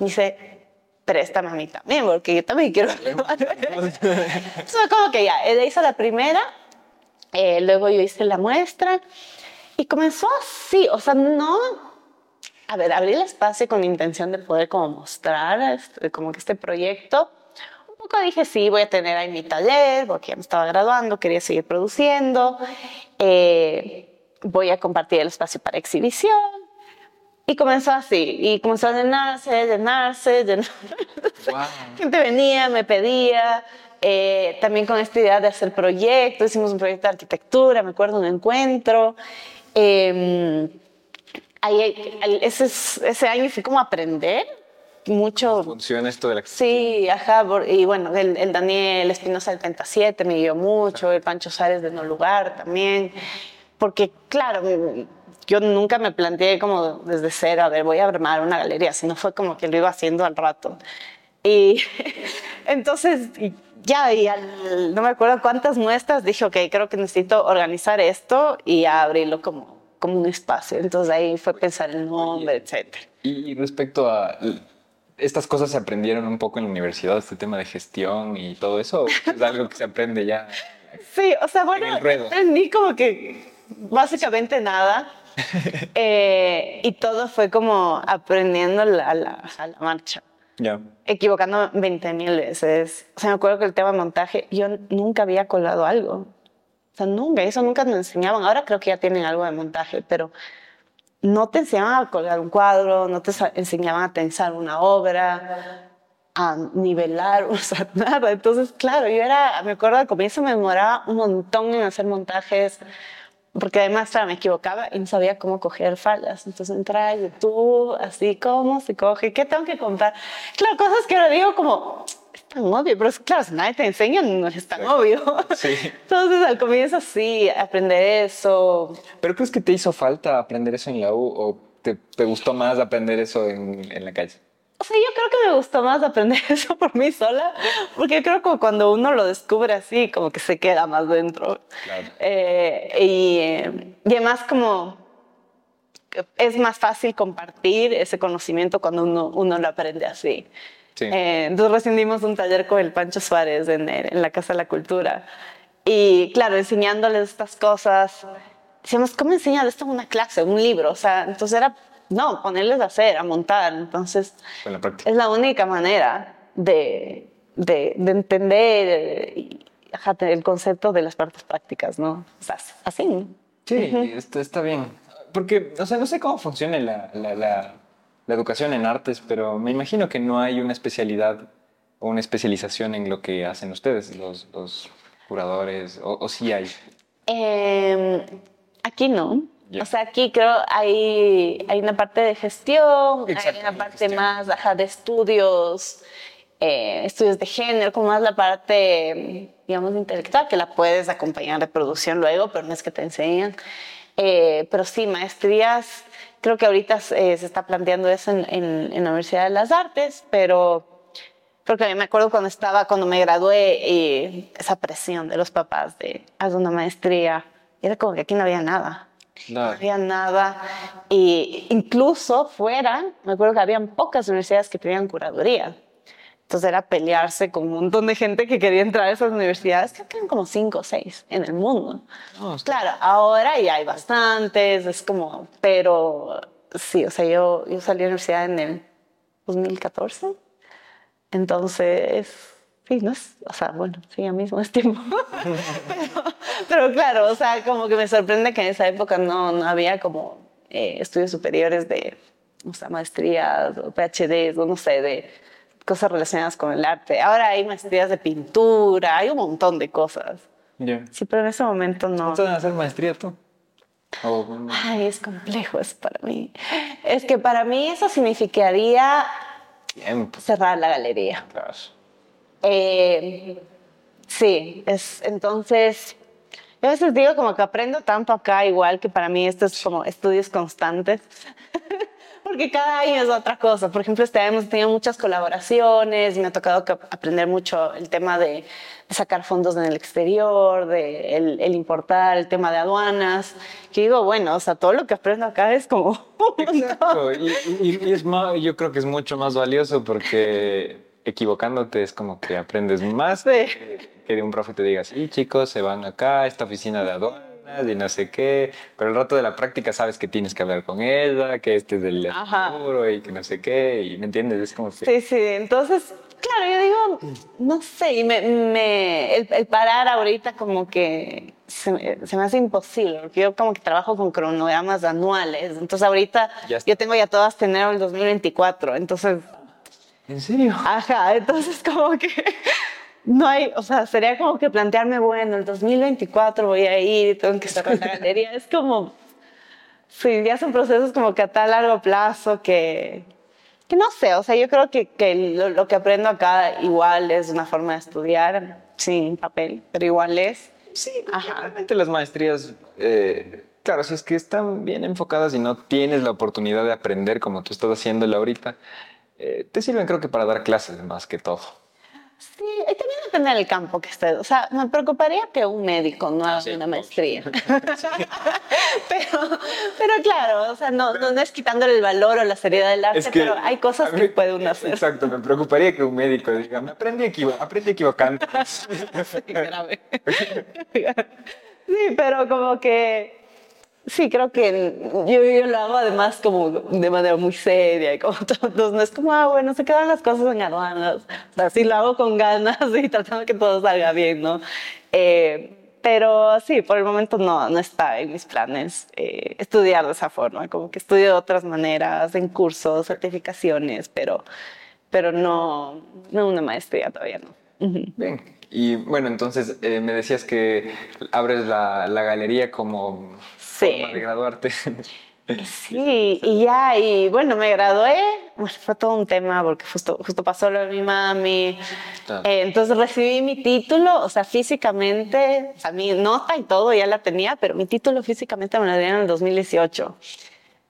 me dice, préstame a mí también, porque yo también quiero grabar. Entonces como que ya, ella hizo la primera, eh, luego yo hice la muestra y comenzó así, o sea, no... A ver, abrí el espacio con la intención de poder como mostrar este, como que este proyecto dije, sí, voy a tener ahí mi taller, porque ya me estaba graduando, quería seguir produciendo, eh, voy a compartir el espacio para exhibición. Y comenzó así, y comenzó a llenarse, llenarse, llenarse. Gente venía, me pedía, eh, también con esta idea de hacer proyectos, hicimos un proyecto de arquitectura, me acuerdo un encuentro. Eh, ahí, ese, ese año fui como a aprender mucho. Funciona esto de la Sí, ajá, y bueno, el, Daniel Espinosa del 37 me dio mucho, el Pancho Sárez de No Lugar también, porque claro, yo nunca me planteé como desde cero, a ver, voy a armar una galería, sino fue como que lo iba haciendo al rato. Y entonces, ya, y no me acuerdo cuántas muestras, dije, ok, creo que necesito organizar esto y abrirlo como, como un espacio. Entonces ahí fue pensar el nombre, etc. Y respecto a estas cosas se aprendieron un poco en la universidad, este tema de gestión y todo eso, es algo que se aprende ya. Sí, o sea, bueno, aprendí como que básicamente nada. Eh, y todo fue como aprendiendo a la, marcha. Ya. Equivocando 20 mil veces. O sea, me acuerdo que el tema de montaje, yo nunca había colgado algo. O sea, nunca, eso nunca nos enseñaban. Ahora creo que ya tienen algo de montaje, pero no te enseñaban a colgar un cuadro, no te enseñaban a tensar una obra, a nivelar, o sea, nada. Entonces, claro, yo era, me acuerdo al comienzo me demoraba un montón en hacer montajes, porque además, claro, me equivocaba y no sabía cómo coger fallas. Entonces entraba a YouTube, así, ¿cómo se coge? ¿Qué tengo que comprar? Claro, cosas que ahora digo como, es tan obvio, pero es, claro, si nadie te enseña, no es tan obvio. Sí. Entonces, al comienzo sí, aprender eso. ¿Pero crees que te hizo falta aprender eso en la U o te, te gustó más aprender eso en, en la calle? O sea, yo creo que me gustó más aprender eso por mí sola, porque yo creo que cuando uno lo descubre así, como que se queda más dentro. Claro. Eh, y, y además como es más fácil compartir ese conocimiento cuando uno, uno lo aprende así. Sí. Eh, entonces recién dimos un taller con el Pancho Suárez en, en la Casa de la Cultura. Y claro, enseñándoles estas cosas, decíamos, ¿cómo enseñar esto en una clase, un libro? O sea, entonces era, no, ponerles a hacer, a montar. Entonces, la es la única manera de, de, de entender ajá, el concepto de las partes prácticas, ¿no? O sea, así. Sí, esto está bien. Porque, o sea, no sé cómo funciona la, la, la, la educación en artes, pero me imagino que no hay una especialidad o una especialización en lo que hacen ustedes, los, los curadores, o, o sí hay. Eh, aquí no. O sea, aquí creo hay, hay una parte de gestión, Exacto, hay una parte gestión. más ajá, de estudios, eh, estudios de género, como más la parte, digamos, intelectual, que la puedes acompañar de producción luego, pero no es que te enseñan. Eh, pero sí, maestrías, creo que ahorita eh, se está planteando eso en, en- en la Universidad de las Artes, pero porque me acuerdo cuando estaba, cuando me gradué, y esa presión de los papás de haz una maestría, era como que aquí no había nada. No Claro. había nada. Y incluso fuera, me acuerdo que habían pocas universidades que tenían curaduría. Entonces era pelearse con un montón de gente que quería entrar a esas universidades, que eran como cinco o seis en el mundo. Está- Claro, ahora ya hay bastantes, es como, pero sí, o sea, yo, yo salí de la universidad en el 2014, entonces, sí, no es, o sea, bueno, sí, ya mismo es tiempo. pero, pero claro, o sea, como que me sorprende que en esa época no, no había como eh, estudios superiores de, o sea, maestrías o PhDs o no sé, de cosas relacionadas con el arte. Ahora hay maestrías de pintura, hay un montón de cosas. Ya. Sí, pero en ese momento no. ¿Cuánto van a hacer maestría tú? O- Ay, es complejo eso para mí. Es que para mí eso significaría Tiempo. cerrar la galería. Claro. Eh, sí, es entonces. Yo a veces digo como que aprendo tanto acá, igual que para mí esto es como estudios constantes. Porque cada año es otra cosa. Por ejemplo, este año hemos tenido muchas colaboraciones y me ha tocado aprender mucho el tema de, de sacar fondos en el exterior, de el, el importar, el tema de aduanas. Que digo, bueno, o sea, todo lo que aprendo acá es como. Exacto. Y, y- y es más, yo creo que es mucho más valioso porque equivocándote es como que aprendes más Sí. que, que de un profe te diga, sí, chicos, se van acá a esta oficina de aduanas y no sé qué. Pero el rato de la práctica sabes que tienes que hablar con ella, que este es del seguro y que no sé qué. Y me entiendes, es como que. Sí, sí, entonces, claro, yo digo, no sé, y me, me- el, el parar ahorita como que se, me- se me hace imposible, porque yo como que trabajo con cronogramas anuales, entonces ahorita yo tengo ya todo hasta enero del 2024, entonces, ¿En serio? ajá, entonces como que no hay, o sea, sería como que plantearme, bueno, el 2024 voy a ir y tengo que cerrar la galería, es como, sí, ya son procesos como que a tan largo plazo que, que no sé, o sea, yo creo que, que lo, lo que aprendo acá igual es una forma de estudiar, sin papel, pero igual es. Sí, Ajá. realmente las maestrías, eh, claro, si es que están bien enfocadas y no tienes la oportunidad de aprender como tú estás haciéndolo ahorita, eh, te sirven creo que para dar clases más que todo. Sí, y también depende del campo que estés. O sea, me preocuparía que un médico no haga sí, una maestría. pero, pero claro, o sea, no, no, no es quitándole el valor o la seriedad del arte, pero hay cosas que puede uno hacer. Exacto, me preocuparía que un médico diga, me aprendí, equivo aprendí equivocando. Sí, grave. Sí, pero como que sí, creo que yo, lo hago además como de manera muy seria y como todos, no es como, ah, bueno, se quedan las cosas en aduanas. O sí lo hago con ganas y tratando que todo salga bien, ¿no? Eh, pero sí, por el momento no, no está en mis planes eh, estudiar de esa forma, como que estudio de otras maneras, en cursos, certificaciones, pero, pero no, no una maestría todavía no. Bien, y bueno, entonces eh, me decías que abres la, la galería como forma de graduarte. Sí, y ya, y bueno, me gradué, fue todo un tema porque justo, justo pasó lo de mi mami. Eh, entonces recibí mi título, o sea, físicamente, o sea, mi nota y todo ya la tenía, pero mi título físicamente me lo dieron en el 2018.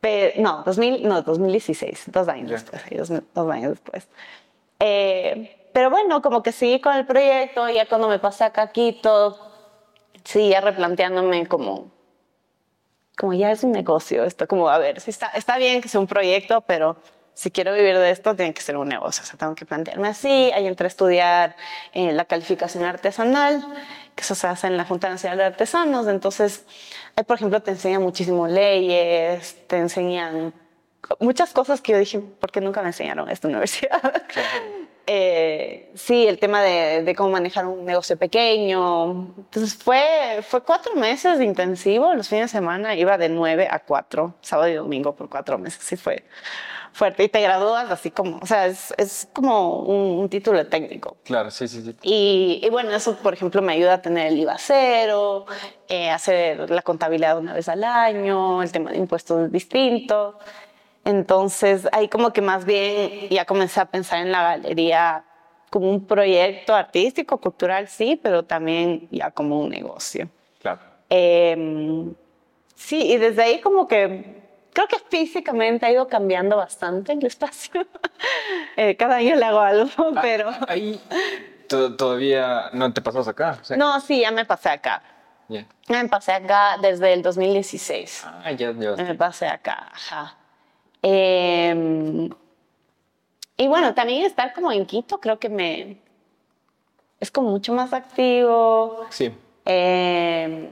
Pero, no, 2000, no, 2016, dos años después, dos, años después. Eh, pero bueno, como que seguí con el proyecto, ya cuando me pasé acá a Quito, seguía replanteándome como como ya es un negocio, esto como, a ver, si está, está bien que sea un proyecto, pero si quiero vivir de esto, tiene que ser un negocio. O sea, tengo que plantearme así. Ahí entré a estudiar eh, la calificación artesanal, que eso se hace en la Junta Nacional de Artesanos. Entonces, ahí, por ejemplo, te enseñan muchísimo leyes, te enseñan muchas cosas que yo dije, ¿por qué nunca me enseñaron esta universidad? Eh, sí, el tema de, cómo manejar un negocio pequeño. Entonces fue, fue cuatro meses de intensivo, los fines de semana iba de nueve a cuatro, sábado y domingo por cuatro meses, sí fue fuerte. Y te gradúas así como, o sea, es, es como un, título técnico. Claro, sí, sí, sí. Y, y, bueno, eso, por ejemplo, me ayuda a tener el IVA cero, eh, hacer la contabilidad una vez al año, el tema de impuestos distintos. Entonces ahí como que más bien ya comencé a pensar en la galería como un proyecto artístico, cultural, sí, pero también ya como un negocio. Claro. Em, sí, y desde ahí como que creo que físicamente ha ido cambiando bastante el espacio. Eh, cada año le hago algo, ah, pero... Ahí todavía no te pasas acá. No, sí, ya me pasé acá. Ya Me pasé acá desde el 2016. Ah, ya, ya. Me pasé acá, ajá. Em, y bueno, también estar como en Quito creo que me... Es como mucho más activo. Sí. Em,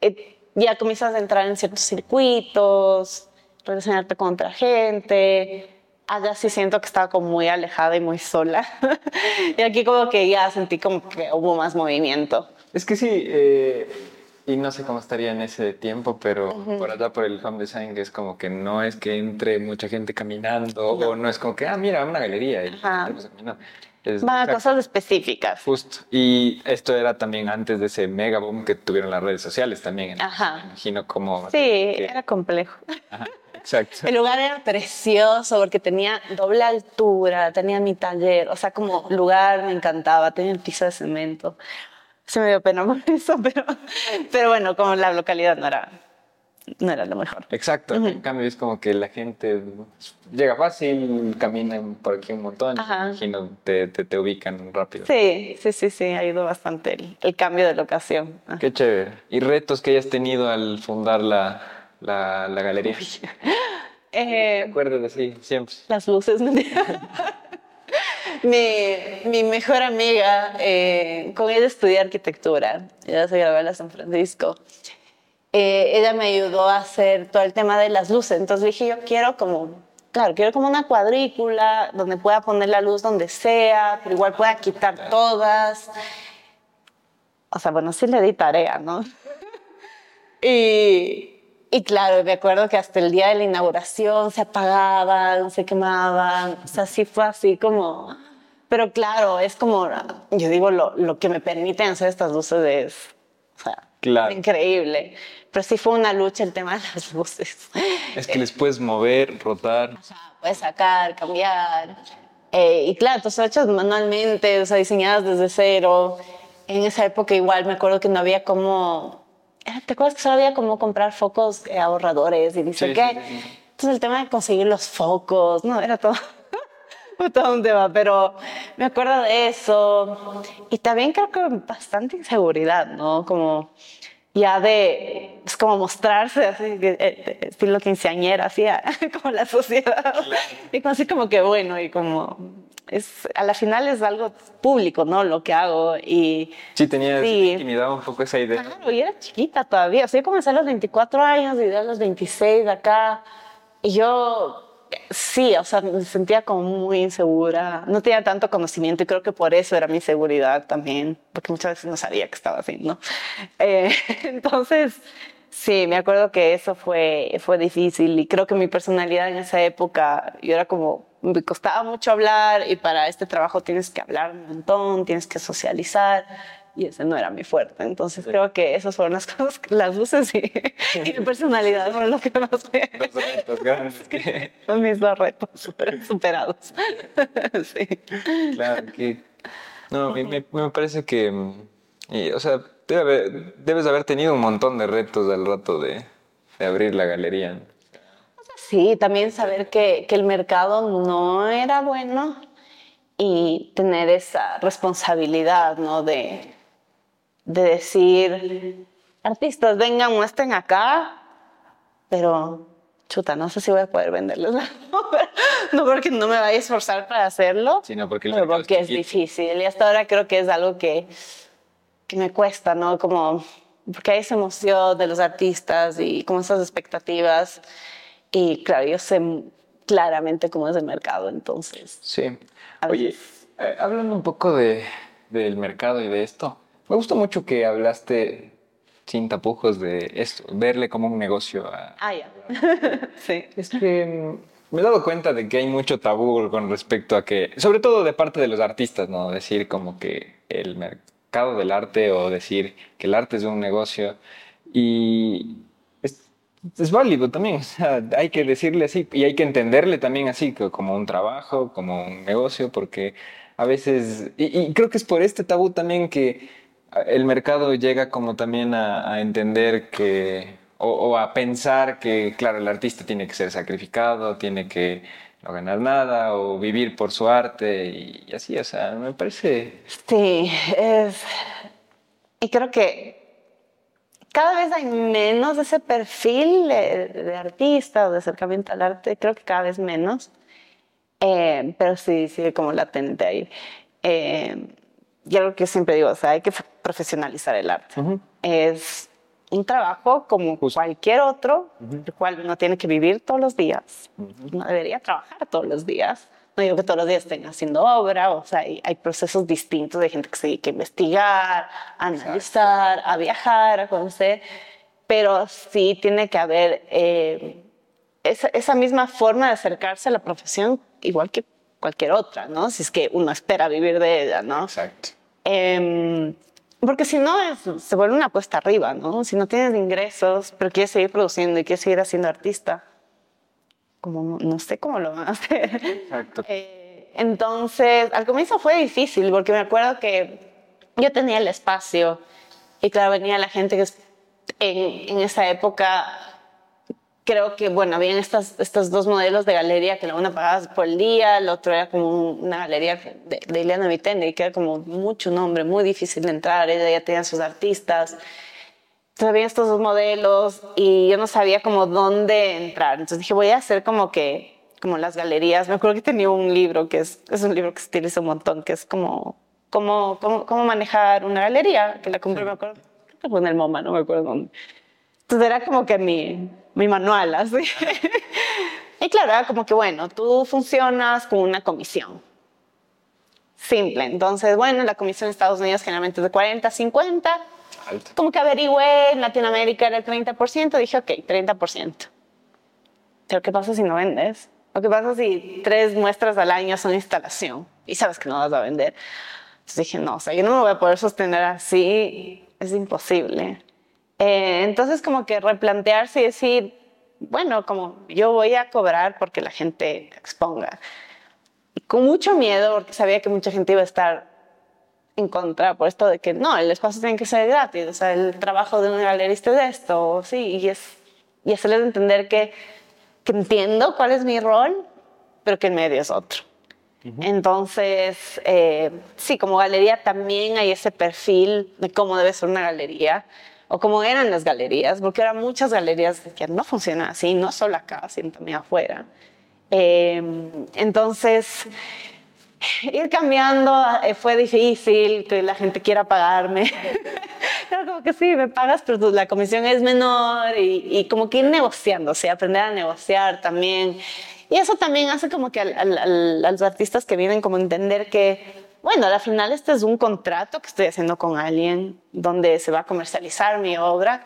eh, ya comienzas a entrar en ciertos circuitos, relacionarte con otra gente. Allá sí siento que estaba como muy alejada y muy sola. y aquí como que ya sentí como que hubo más movimiento. Es que sí, eh, y no sé cómo estaría en ese tiempo, pero por allá por el home design es como que no es que entre mucha gente caminando o no es como que, ah, mira, una galería. Y es, cosas específicas. Justo. Y esto era también antes de ese mega boom que tuvieron las redes sociales también. Ajá. Me imagino cómo... Sí, era complejo. Ajá. Exacto. El lugar era precioso porque tenía doble altura, tenía mi taller, o sea, como lugar me encantaba, tenía el piso de cemento se me dio pena por eso, pero, pero bueno, como la localidad no era, no era lo mejor. Exacto, en cambio es como que la gente llega fácil, camina por aquí un montón, imagino te, te, te, ubican rápido. Sí, sí, sí, sí, ha ido bastante el, el cambio de locación. Qué chévere. ¿Y retos que hayas tenido al fundar la, la, la galería? Eh, ¿Te acuerdas así, siempre? Las luces, ¿no? mi, mejor amiga, eh, con ella estudié arquitectura, ella se graduó en San Francisco. Eh, ella me ayudó a hacer todo el tema de las luces, entonces dije, yo quiero como, claro, quiero como una cuadrícula donde pueda poner la luz donde sea, pero igual pueda quitar todas. O sea, bueno, sí le di tarea, ¿no? y, y claro, me acuerdo que hasta el día de la inauguración se apagaban, se quemaban, o sea, sí fue así como... Pero claro, es como, yo digo, lo, lo que me permiten hacer estas luces es o sea, increíble. Pero sí fue una lucha el tema de las luces. Es que les puedes mover, rotar. O sea, puedes sacar, cambiar. Eh, y claro, todas hechas manualmente, o sea, diseñadas desde cero. En esa época igual me acuerdo que no había como eh, ¿te acuerdas que solo había como comprar focos eh, ahorradores y dice qué? Entonces el tema de conseguir los focos, no, era todo, todo un tema, pero me acuerdo de eso. Y también creo que bastante inseguridad, ¿no? Como ya de, es como mostrarse así, estilo quinceañera, así, como la sociedad. Y así como que bueno, y como es, a la final es algo público, ¿no? Lo que hago y... Sí, tenía sí. intimidado un poco esa idea. Claro, y era chiquita todavía. O sea, yo comencé a los 24 años y a los 26 acá. Y yo sí, o sea, me sentía como muy insegura. No tenía tanto conocimiento y creo que por eso era mi seguridad también, porque muchas veces no sabía qué estaba haciendo. Eh, entonces, sí, me acuerdo que eso fue, fue difícil y creo que mi personalidad en esa época, yo era como me costaba mucho hablar y para este trabajo tienes que hablar un montón, tienes que socializar y ese no era mi fuerte. Entonces creo que esas fueron las cosas, las luces y, mi personalidad fueron lo que más me... Los retos grandes. Son mis dos retos superados. sí. Claro, que... No, me, me parece que... o sea, debes haber tenido un montón de retos al rato de, de abrir la galería. Sí, también saber que, que, el mercado no era bueno y tener esa responsabilidad, ¿no? De, de decir, artistas, vengan, muestren acá, pero chuta, no sé si voy a poder venderles la obra. No porque no me vaya a esforzar para hacerlo, sino porque, porque es difícil. Y hasta ahora creo que es algo que, que me cuesta, ¿no? Como, porque hay esa emoción de los artistas y como esas expectativas. Y claro, yo sé claramente cómo es el mercado, entonces. Sí. Oye, eh, hablando un poco de, del mercado y de esto, me gustó mucho que hablaste sin tapujos de esto, verle como un negocio. A... Ah, ya. sí. Es que mm, me he dado cuenta de que hay mucho tabú con respecto a que, sobre todo de parte de los artistas, ¿no? Decir como que el mercado del arte o decir que el arte es un negocio. Y es válido también, o sea, hay que decirle así y hay que entenderle también así, como un trabajo, como un negocio, porque a veces, y, creo que es por este tabú también que el mercado llega como también a, entender que, o, a pensar que, claro, el artista tiene que ser sacrificado, tiene que no ganar nada o vivir por su arte y así, o sea, me parece... Sí, es... Y creo que cada vez hay menos de ese perfil de, artista o de acercamiento al arte, creo que cada vez menos, eh, pero sí sigue como latente ahí. Eh, y algo que siempre digo, o sea, hay que profesionalizar el arte. Es un trabajo como cualquier otro, el cual uno tiene que vivir todos los días. No debería trabajar todos los días no digo que todos los días estén haciendo obra, o sea, hay, procesos distintos de gente que se dedica a investigar, a analizar, a viajar, a conocer, pero sí tiene que haber eh, esa, esa, misma forma de acercarse a la profesión, igual que cualquier otra, ¿no? Si es que uno espera vivir de ella, ¿no? Exacto. Em, porque si no, se vuelve una apuesta arriba, ¿no? Si no tienes ingresos, pero quieres seguir produciendo y quieres seguir haciendo artista, como no sé cómo lo van a hacer. Exacto. Eh, entonces, al comienzo fue difícil porque me acuerdo que yo tenía el espacio y claro, venía la gente que en, en esa época creo que, bueno, habían estas, estos dos modelos de galería que la una pagabas por el día, el otro era como una galería de, de Ileana Vitende, que era como mucho nombre, muy difícil de entrar, ella ya tenía sus artistas. Entonces había estos dos modelos y yo no sabía como dónde entrar. Entonces dije, voy a hacer como que, como las galerías. Me acuerdo que tenía un libro que es, es un libro que se utiliza un montón, que es como cómo, cómo, manejar una galería, que la compré, me acuerdo, creo que fue en el MoMA, no me acuerdo dónde. Entonces era como que mi, mi manual, así. y claro, era como que, bueno, tú funcionas con una comisión. Simple. Entonces, bueno, la comisión en Estados Unidos generalmente es de 40 a 50 como que averigüé, en Latinoamérica era el 30%, dije, ok, 30%. Pero ¿qué pasa si no vendes? ¿O qué pasa si tres muestras al año son instalación y sabes que no vas a vender? Entonces dije, no, o sea, yo no me voy a poder sostener así, es imposible. Eh, entonces como que replantearse y decir, bueno, como yo voy a cobrar porque la gente exponga. Con mucho miedo, porque sabía que mucha gente iba a estar en contra por esto de que no, el espacio tiene que ser gratis, o sea, el trabajo de un galerista es esto, sí, y, es, y hacerles entender que, que entiendo cuál es mi rol, pero que el medio es otro. Entonces, eh, sí, como galería también hay ese perfil de cómo debe ser una galería o cómo eran las galerías, porque eran muchas galerías que no funcionan así, no solo acá, sino también afuera. Eh, entonces, ir cambiando eh, fue difícil, que la gente quiera pagarme. Era como que sí, me pagas, pero pues la comisión es menor y, como que ir negociando, o sea, aprender a negociar también. Y eso también hace como que a los artistas que vienen como entender que, bueno, al final este es un contrato que estoy haciendo con alguien donde se va a comercializar mi obra.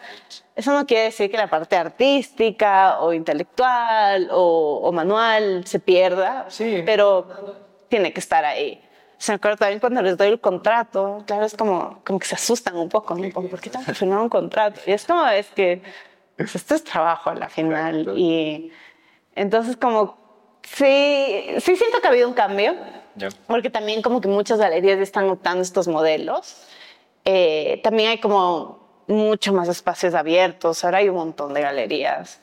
Eso no quiere decir que la parte artística o intelectual o, o manual se pierda, sí. pero tiene que estar ahí. Se me acuerda también cuando les doy el contrato, claro, es como, como que se asustan un poco, ¿no? ¿Por qué tengo que firmar un contrato? Y es como, es que pues, esto es trabajo a la final. Y entonces como, sí, sí siento que ha habido un cambio, porque también como que muchas galerías están optando estos modelos. Eh, también hay como mucho más espacios abiertos, ahora hay un montón de galerías.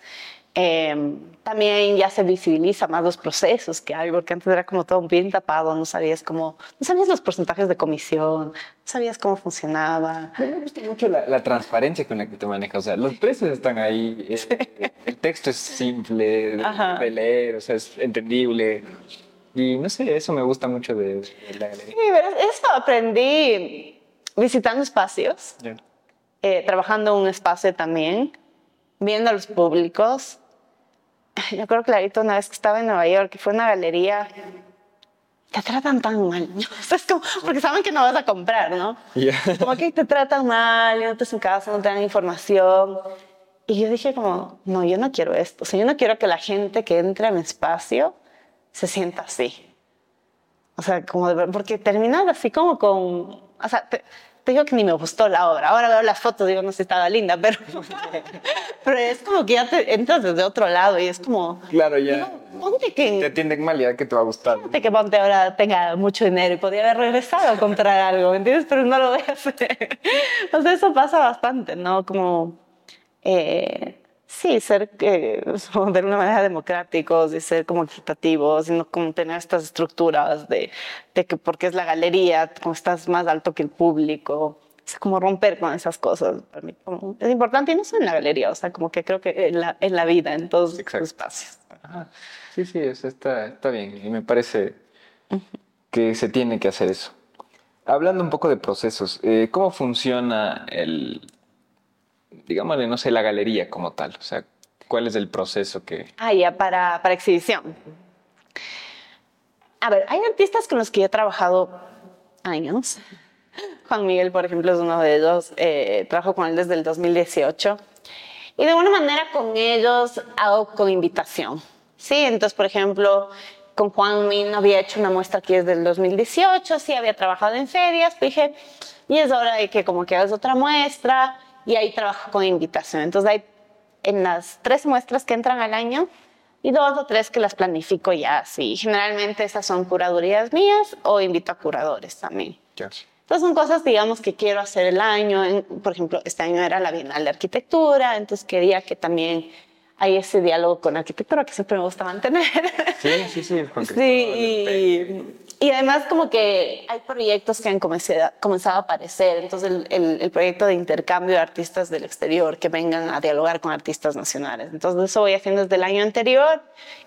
Em, también ya se visibiliza más los procesos que hay, porque antes era como todo bien tapado, no sabías cómo, no sabías los porcentajes de comisión, no sabías cómo funcionaba. Me gusta mucho la, transparencia con la que te manejas, o sea, los precios están ahí, eh, el, texto es simple de, leer, o sea, es entendible. Y no sé, eso me gusta mucho de, la galería. Sí, eso aprendí visitando espacios, eh, trabajando en un espacio también viendo a los públicos. Yo creo clarito una vez que estaba en Nueva York, que fue una galería, te tratan tan mal. Es como, porque saben que no vas a comprar, ¿no? Como que te tratan mal, no te en casa, no te dan información. Y yo dije como, no, yo no quiero esto. O sea, yo no quiero que la gente que entre a mi espacio se sienta así. O sea, como de, porque terminas así como con, o sea, te digo que ni me gustó la obra. Ahora veo las fotos, digo, no sé si estaba linda, pero, pero es como que ya te entras desde otro lado y es como... Claro, ya. ponte que... Te atienden mal y ya que te va a gustar. Ponte que Ponte ahora tenga mucho dinero y podría haber regresado a comprar algo, ¿me entiendes? Pero no lo voy a hacer. O sea, eso pasa bastante, ¿no? Como... Eh, Sí, ser eh, de una manera democráticos y ser como equitativos y no como tener estas estructuras de, de que porque es la galería, como estás más alto que el público. Es como romper con esas cosas. Para mí es importante y no solo en la galería, o sea, como que creo que en la, en la vida, en todos los espacios. Sí, sí, eso está, está bien y me parece que se tiene que hacer eso. Hablando un poco de procesos, eh, ¿cómo funciona el, digámosle, no sé, la galería como tal? O sea, ¿cuál es el proceso que...? Ah, ya, para, para exhibición. A ver, hay artistas con los que he trabajado años. Juan Miguel, por ejemplo, es uno de ellos. Eh, trabajo con él desde el 2018. Y de alguna manera con ellos hago con invitación. Sí, entonces, por ejemplo, con Juan no había hecho una muestra aquí desde el 2018, sí había trabajado en ferias, dije, y es hora de que como que hagas otra muestra y ahí trabajo con invitación. Entonces hay en las tres muestras que entran al año y dos o tres que las planifico ya. Sí, generalmente esas son curadurías mías o invito a curadores también. Entonces son cosas, digamos, que quiero hacer el año. por ejemplo, este año era la Bienal de Arquitectura, entonces quería que también hay ese diálogo con arquitectura que siempre me gusta mantener. Sí, sí, sí. sí, y, y además como que hay proyectos que han comenzado, a aparecer, entonces el, el, proyecto de intercambio de artistas del exterior que vengan a dialogar con artistas nacionales. Entonces eso voy haciendo desde el año anterior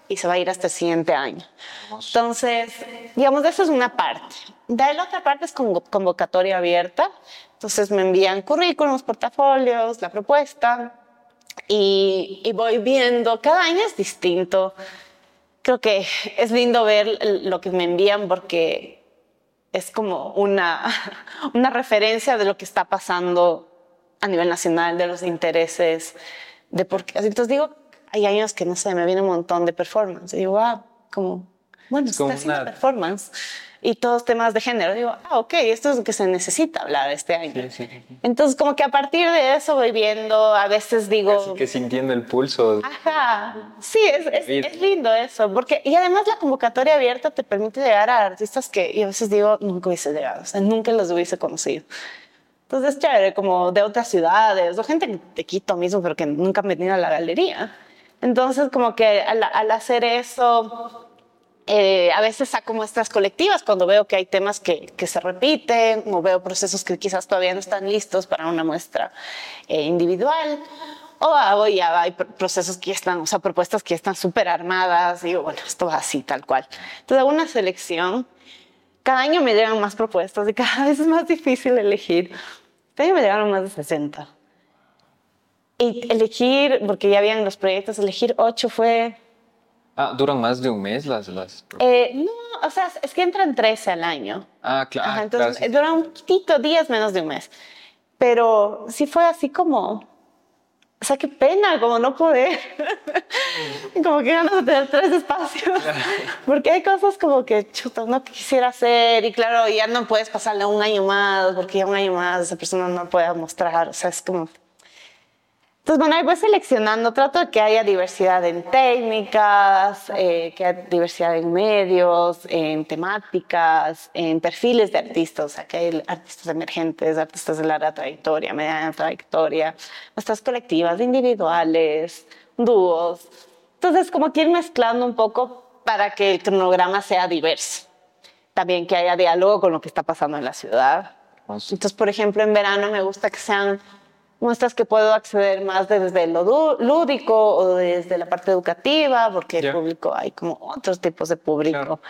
y se va a ir hasta el siguiente año. Entonces, digamos, eso es una parte. De la otra parte es convocatoria abierta. Entonces me envían currículums, portafolios, la propuesta y, y voy viendo, cada año es distinto creo que es lindo ver lo que me envían porque es como una, una referencia de lo que está pasando a nivel nacional, de los intereses, de por qué. Entonces digo, hay años que no sé, me viene un montón de performance. Digo, ah, como, bueno, está haciendo performance y todos temas de género. Digo, ah, ok, esto es lo que se necesita hablar este año. Entonces, como que a partir de eso voy viendo, a veces digo... Casi que sintiendo el pulso. Ajá, sí, es, es, lindo eso, porque, y además la convocatoria abierta te permite llegar a artistas que y a veces digo, nunca hubiese llegado, o sea, nunca los hubiese conocido. Entonces es chévere, como de otras ciudades, o gente que te Quito mismo, pero que nunca han venido a la galería. Entonces, como que al, al hacer eso, eh, a veces saco muestras colectivas cuando veo que hay temas que, que, se repiten o veo procesos que quizás todavía no están listos para una muestra eh, individual. O hago ya hay procesos que ya están, o sea, propuestas que ya están súper armadas. Digo, bueno, esto va así, tal cual. Entonces hago una selección. cada año me llegan más propuestas y cada vez es más difícil elegir. Este año me llegaron más de 60. Y elegir, porque ya habían los proyectos, elegir ocho fue... Ah, ¿duran más de un mes las...? las... Eh, no, o sea, es que entran 13 al año. Ah, claro. Ajá, entonces, claro, duran un poquito, días menos de un mes. Pero sí fue así como o sea, qué pena, como no poder. como que ganas de tener tres espacios. porque hay cosas como que, chuta, no quisiera hacer. Y claro, ya no puedes pasarle un año más, porque ya un año más esa persona no puede mostrar. O sea, es como entonces, bueno, ahí voy seleccionando, trato de que haya diversidad en técnicas, eh, que haya diversidad en medios, en temáticas, en perfiles de artistas, o sea, que hay artistas emergentes, artistas de larga trayectoria, mediana trayectoria, nuestras colectivas, individuales, dúos. Entonces, como que ir mezclando un poco para que el cronograma sea diverso. También que haya diálogo con lo que está pasando en la ciudad. Entonces, por ejemplo, en verano me gusta que sean muestras que puedo acceder más desde lo lúdico o desde la parte educativa, porque el público hay como otros tipos de público.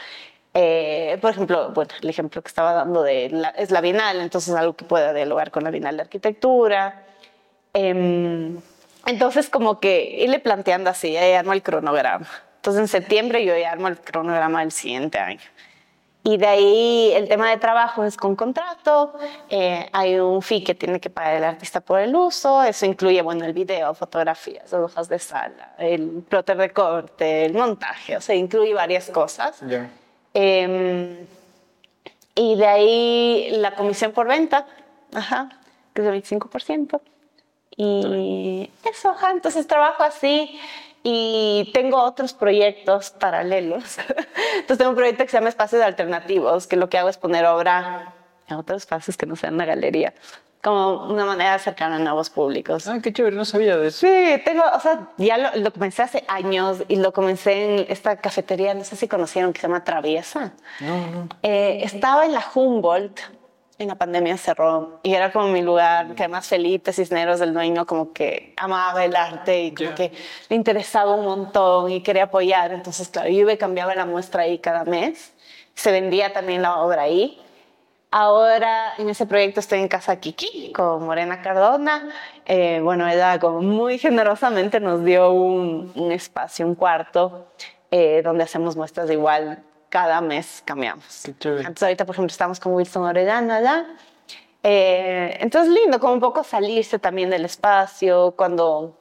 Eh, por ejemplo, bueno, el ejemplo que estaba dando de es la Bienal, entonces algo que pueda dialogar con la Bienal de Arquitectura. Em, entonces, como que irle planteando así, ya armo el cronograma. Entonces, en septiembre yo ya armo el cronograma del siguiente año. Y de ahí el tema de trabajo es con contrato, eh, hay un fee que tiene que pagar el artista por el uso, eso incluye, bueno, el video, fotografías, hojas de sala, el plotter de corte, el montaje, o sea, incluye varias cosas. Em, y de ahí la comisión por venta, ajá, que es del 25%. Y eso, ajá, entonces trabajo así y tengo otros proyectos paralelos. Entonces tengo un proyecto que se llama Espacios Alternativos, que lo que hago es poner obra en otros espacios que no sean una galería, como una manera de acercar a nuevos públicos. Ah, qué chévere, no sabía de eso. Sí, tengo, o sea, ya lo, lo, comencé hace años y lo comencé en esta cafetería, no sé si conocieron, que se llama Traviesa. No, no. Eh, estaba en la Humboldt en la pandemia cerró y era como mi lugar, que además Felipe Cisneros, el dueño, como que amaba el arte y como que le interesaba un montón y quería apoyar. Entonces, claro, yo iba y cambiaba la muestra ahí cada mes. Se vendía también la obra ahí. Ahora en ese proyecto estoy en Casa Kiki con Morena Cardona. Eh, bueno, ella como muy generosamente nos dio un, un espacio, un cuarto, eh, donde hacemos muestras de igual cada mes cambiamos. Entonces ahorita, por ejemplo, estamos con Wilson Orellana allá. Eh, entonces, lindo, como un poco salirse también del espacio, cuando,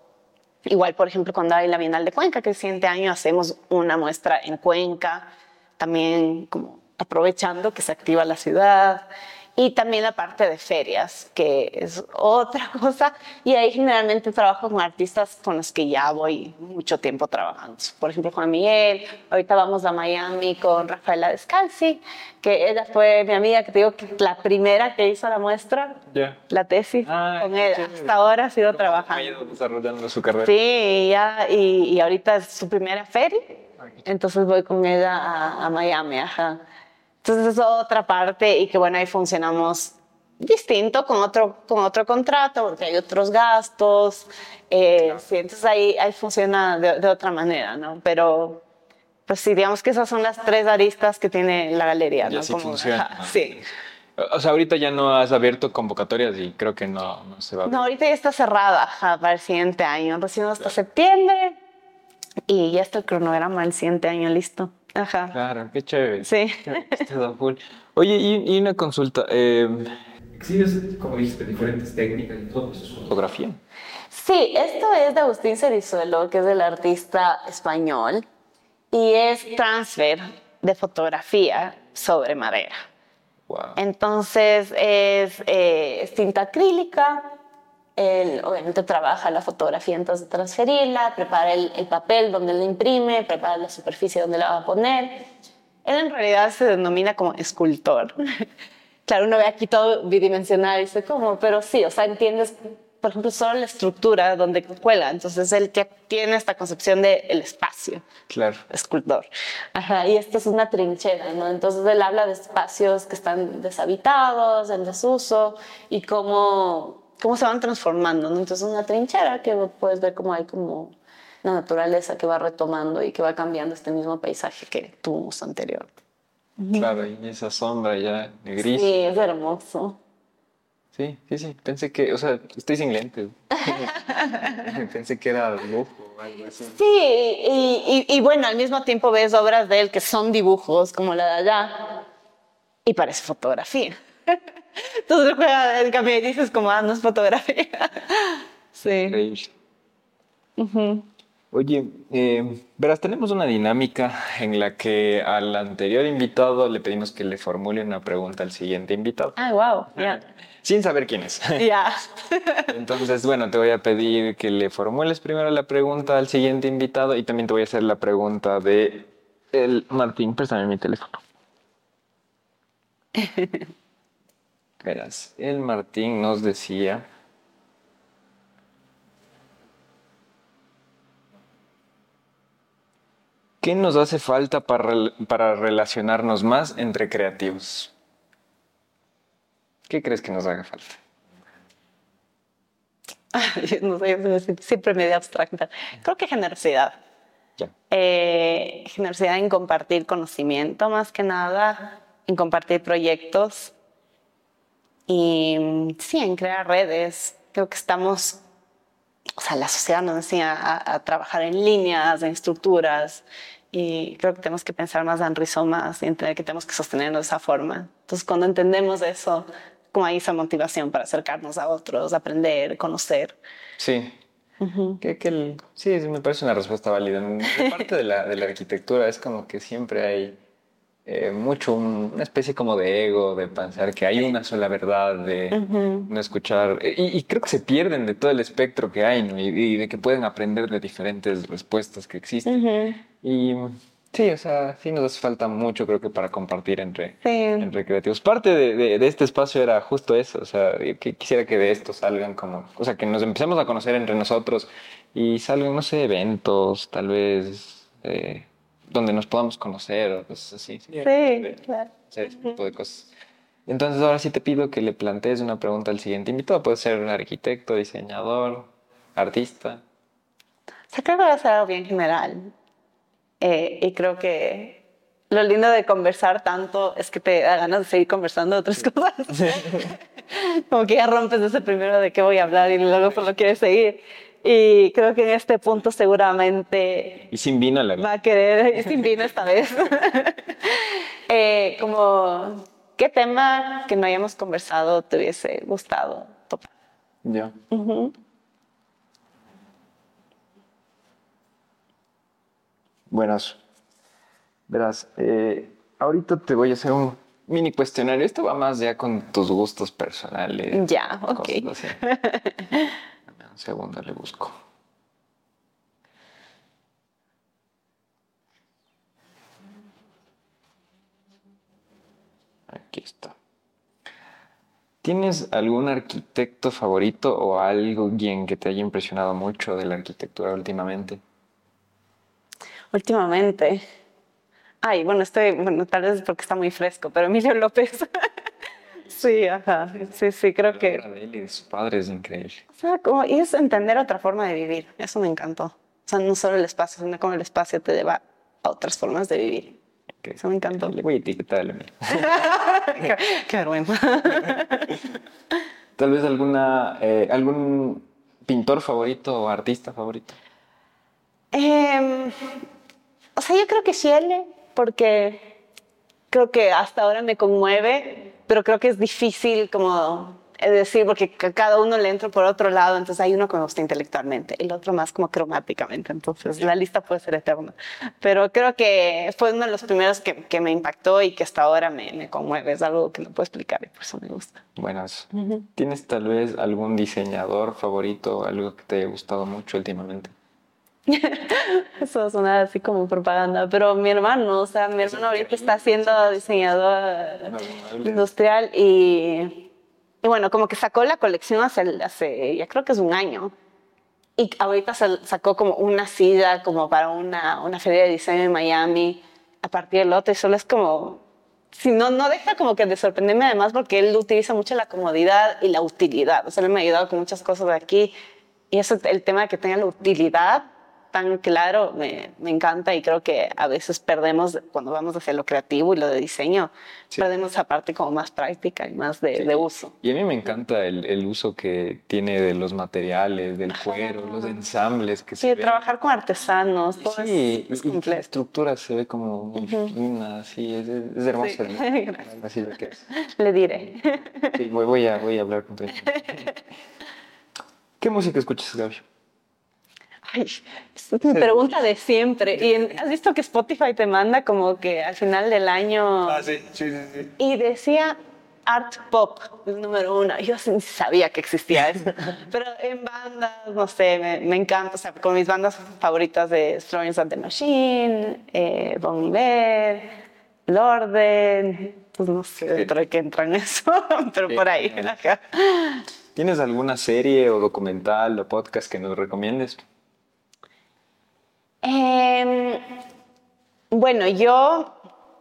igual, por ejemplo, cuando hay la Bienal de Cuenca, que el siguiente año hacemos una muestra en Cuenca, también como aprovechando que se activa la ciudad y también la parte de ferias, que es otra cosa. Y ahí generalmente trabajo con artistas con los que ya voy mucho tiempo trabajando. Por ejemplo, Juan Miguel, ahorita vamos a Miami con Rafaela Descalzi, que ella fue mi amiga, que te digo que la primera que hizo la muestra, la tesis, ah, con ella. Hasta ahora ha sido trabajando. Ha ido desarrollando su carrera. Sí, ya, y, y ahorita es su primera feria. Entonces voy con ella a, a Miami, ajá. Entonces es otra parte y que bueno, ahí funcionamos distinto con otro, con otro contrato porque hay otros gastos. Eh, sí, entonces ahí, ahí funciona de, de, otra manera, ¿no? Pero pues sí, digamos que esas son las tres aristas que tiene la galería, ¿no? Sí, funciona. sí. O sea, ahorita ya no has abierto convocatorias y creo que no, no se va a No, ahorita ya está cerrada para el siguiente año, recién hasta septiembre y ya está el cronograma del siguiente año listo. Ajá. Claro, qué chévere. Sí. Oye, y, una consulta. Eh, ¿Exhibes, como dijiste, diferentes técnicas y todo eso es fotografía? Sí, esto es de Agustín Cerizuelo, que es el artista español, y es transfer de fotografía sobre madera. Wow. Entonces es, eh, es tinta acrílica, él obviamente trabaja la fotografía antes de transferirla, prepara el, el, papel donde la imprime, prepara la superficie donde la va a poner. Él en realidad se denomina como escultor. claro, uno ve aquí todo bidimensional y dice, ¿cómo? Pero sí, o sea, entiendes, por ejemplo, solo la estructura donde cuela. Entonces, él que tiene esta concepción del el espacio. Claro. Escultor. Ajá, y esto es una trinchera, ¿no? Entonces, él habla de espacios que están deshabitados, en desuso, y cómo cómo se van transformando, ¿no? Entonces una trinchera que puedes ver cómo hay como la naturaleza que va retomando y que va cambiando este mismo paisaje que tuvimos anterior. Claro, y esa sombra ya gris. Sí, es hermoso. Sí, sí, sí. Pensé que, o sea, estoy sin lentes. Pensé que era dibujo o algo así. Sí, y, y, y, bueno, al mismo tiempo ves obras de él que son dibujos, como la de allá, y parece fotografía. Entonces juega el cambio y dices como, ah, no es fotografía. sí. Increíble. Oye, eh, verás, tenemos una dinámica en la que al anterior invitado le pedimos que le formule una pregunta al siguiente invitado. Ah, wow, ya. Sin saber quién es. Ya. Entonces, bueno, te voy a pedir que le formules primero la pregunta al siguiente invitado y también te voy a hacer la pregunta de el Martín, préstame mi teléfono. Verás, el Martín nos decía ¿Qué nos hace falta para, para relacionarnos más entre creativos? ¿Qué crees que nos haga falta? no sé, siempre medio abstracta. Creo que generosidad. Eh, generosidad en compartir conocimiento más que nada, en compartir proyectos y sí, en crear redes. Creo que estamos, o sea, la sociedad nos enseña a, a trabajar en líneas, en estructuras, y creo que tenemos que pensar más en rizomas y entender que tenemos que sostenerlo de esa forma. Entonces, cuando entendemos eso, como hay esa motivación para acercarnos a otros, aprender, conocer. Sí. que, que el, sí, me parece una respuesta válida. Parte de la, de la arquitectura es como que siempre hay eh, mucho una especie como de ego, de pensar que hay una sola verdad, de no escuchar. Y, y, creo que se pierden de todo el espectro que hay, ¿no? Y, y de que pueden aprender de diferentes respuestas que existen. Y sí, o sea, sí nos hace falta mucho, creo que para compartir entre, Sí. entre creativos. Parte de, de, de este espacio era justo eso, o sea, que quisiera que de esto salgan como, o sea, que nos empecemos a conocer entre nosotros y salgan, no sé, eventos, tal vez. Eh, donde nos podamos conocer o cosas así. Sí, claro. Hacer ese tipo de cosas. Entonces ahora sí te pido que le plantees una pregunta al siguiente invitado. Puede ser un arquitecto, diseñador, artista. O sea, creo que va a ser algo bien general. Eh, y creo que lo lindo de conversar tanto es que te da ganas de seguir conversando de otras cosas. Como que ya rompes ese primero de qué voy a hablar y luego solo quieres seguir. Y creo que en este punto seguramente... Y sin vino la Va a querer, y sin vino esta vez. eh, como, ¿qué tema que no hayamos conversado te hubiese gustado topar? Ya. Uh -huh. Buenas. Verás, eh, ahorita te voy a hacer un mini cuestionario. Esto va más ya con tus gustos personales. Ya, ok. Así. Un segundo, le busco. Aquí está. ¿Tienes algún arquitecto favorito o alguien que te haya impresionado mucho de la arquitectura últimamente? Últimamente. Ay, bueno, estoy, bueno, tal vez porque está muy fresco, pero Emilio López. Sí, ajá. Sí, sí, creo la que. obra de él y de su padre es increíble. O sea, como, y es entender otra forma de vivir. Eso me encantó. O sea, no solo el espacio, sino como el espacio te lleva a otras formas de vivir. Okay. Eso me encantó. Le voy a etiquetar la mía. qué, qué, vergüenza. Tal vez alguna, eh, algún pintor favorito o artista favorito. Eh, o sea, yo creo que Schiele, porque creo que hasta ahora me conmueve, pero creo que es difícil como decir, porque cada uno le entra por otro lado, entonces hay uno que me gusta intelectualmente, el otro más como cromáticamente, entonces la lista puede ser eterna. Pero creo que fue uno de los primeros que, que me impactó y que hasta ahora me, me, conmueve, es algo que no puedo explicar y por eso me gusta. Buenas. Uh -huh. ¿Tienes tal vez algún diseñador favorito, algo que te haya gustado mucho últimamente? Eso suena así como propaganda, pero mi hermano, o sea, mi hermano ahorita está siendo diseñador industrial y, y bueno, como que sacó la colección hace, hace, ya creo que es un año. Y ahorita sacó como una silla como para una, una feria de diseño en Miami a partir del otro. Y solo es como, si no, no deja como que de sorprenderme además porque él utiliza mucho la comodidad y la utilidad. O sea, él me ha ayudado con muchas cosas de aquí. Y eso, el tema de que tenga la utilidad tan claro me, me, encanta y creo que a veces perdemos, cuando vamos hacia lo creativo y lo de diseño, perdemos esa parte como más práctica y más de, de uso. Y a mí me encanta el, el, uso que tiene de los materiales, del cuero, los ensambles que sí, se trabajar con artesanos, todo sí, es, y, la estructura se ve como muy fina, así, es, es hermoso. Así lo que es. Le diré. Sí, voy, voy, a, voy a hablar con tu ¿Qué música escuchas, Gaby? Ay, es mi pregunta de siempre. ¿Y has visto que Spotify te manda como que al final del año? Ah, sí, sí, sí. sí. Y decía art pop, el número uno. Yo sí sabía que existía eso. Pero en bandas, no sé, me, me, encanta. O sea, con mis bandas favoritas de Florence and the Machine, eh, Bon Iver, Lorden. Pues no sé dentro de qué entran eso, pero por ahí. ¿Tienes alguna serie o documental o podcast que nos recomiendes? Eh, bueno, yo,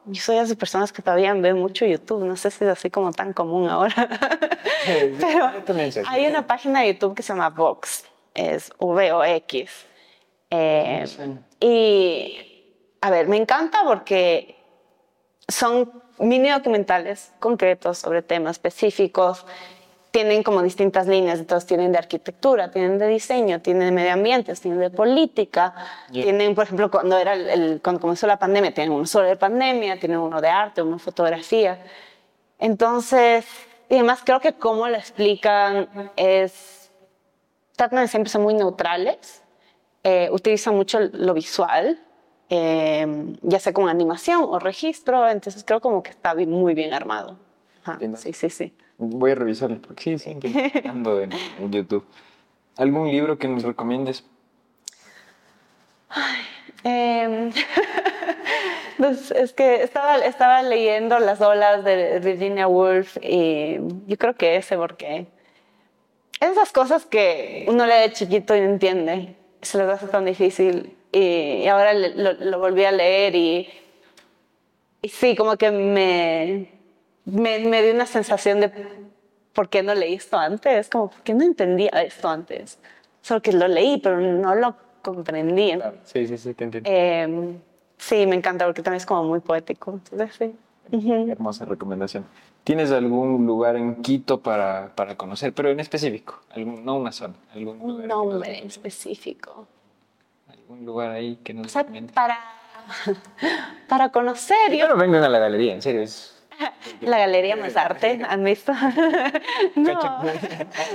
yo soy de esas personas que todavía ven mucho YouTube. No sé si es así como tan común ahora. Pero hay una página de YouTube que se llama Vox. Es V-O-X. Eh, y, a ver, me encanta porque son mini documentales concretos sobre temas específicos tienen como distintas líneas, entonces tienen de arquitectura, tienen de diseño, tienen de medio ambiente, tienen de política, yeah. tienen, por ejemplo, cuando, era el, el, cuando comenzó la pandemia, tienen uno solo de pandemia, tienen uno de arte, uno de fotografía. Entonces, y además creo que cómo lo explican es, tratan de siempre ser muy neutrales, eh, utilizan mucho lo visual, eh, ya sea con animación o registro, entonces creo como que está muy bien armado. Ajá, sí, sí, sí. Voy a revisarlo porque sí, siempre ando en, en, YouTube. ¿Algún libro que nos recomiendes? Ay, eh, pues es que estaba, estaba leyendo Las olas de Virginia Woolf y yo creo que ese porque esas cosas que uno lee de chiquito y no entiende, se les hace tan difícil y, y ahora lo, lo, volví a leer y, y sí, como que me me, me, dio una sensación de ¿por qué no leí esto antes? Como, ¿por qué no entendía esto antes? Solo que lo leí, pero no lo comprendí. Claro. Sí, sí, sí, te entiendo. Eh, sí, me encanta porque también es como muy poético. Entonces, sí. Uh -huh. Hermosa recomendación. ¿Tienes algún lugar en Quito para, para conocer, pero en específico? Algún, no una zona. Algún Un lugar nombre en específico. ¿Algún lugar ahí que nos o sea, para, para conocer. Yo... vengan a la galería, en serio. Es, la galería más arte, ¿han visto? no,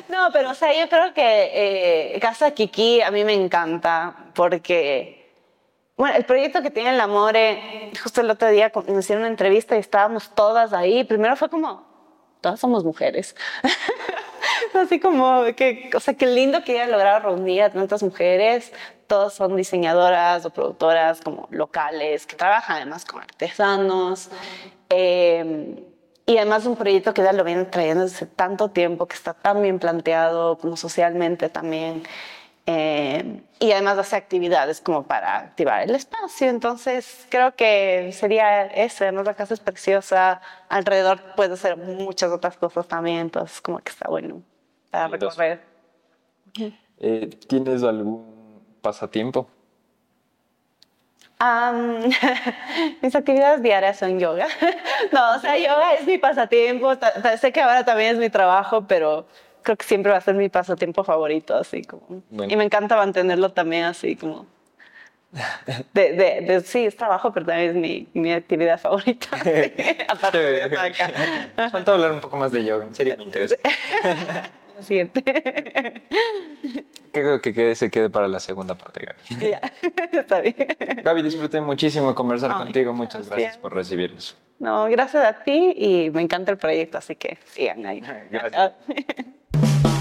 no, pero o sea, yo creo que eh, Casa Kiki a mí me encanta porque, bueno, el proyecto que tiene el Amore, justo el otro día me hicieron una entrevista y estábamos todas ahí. Primero fue como, todas somos mujeres. Así como que, o sea, qué lindo que haya logrado reunir a tantas mujeres. Todas son diseñadoras o productoras como locales que trabajan además con artesanos. Eh, y además un proyecto que ya lo vienen trayendo desde tanto tiempo, que está tan bien planteado como socialmente también. Eh, y además hace actividades como para activar el espacio. Entonces creo que sería ese, ¿no? La casa es preciosa, alrededor puede hacer muchas otras cosas también, entonces como que está bueno para recorrer. Eh, ¿Tienes algún pasatiempo? Um, mis actividades diarias son yoga. no, o sea, yoga es mi pasatiempo. Sé que ahora también es mi trabajo, pero creo que siempre va a ser mi pasatiempo favorito, así como. Bueno. Y me encanta mantenerlo también así como. De, de, de, sí, es trabajo, pero también es mi, mi actividad favorita. Aparte de acá. Falta hablar un poco más de yoga, en serio me interesa. Lo siguiente. Creo que quede, se quede para la segunda parte, Gaby. Ya, está bien. Gaby, disfruté muchísimo conversar Ay, contigo. Muchas gracias, gracias por recibirnos. No, gracias a ti y me encanta el proyecto, así que sigan ahí. Gracias. Bye.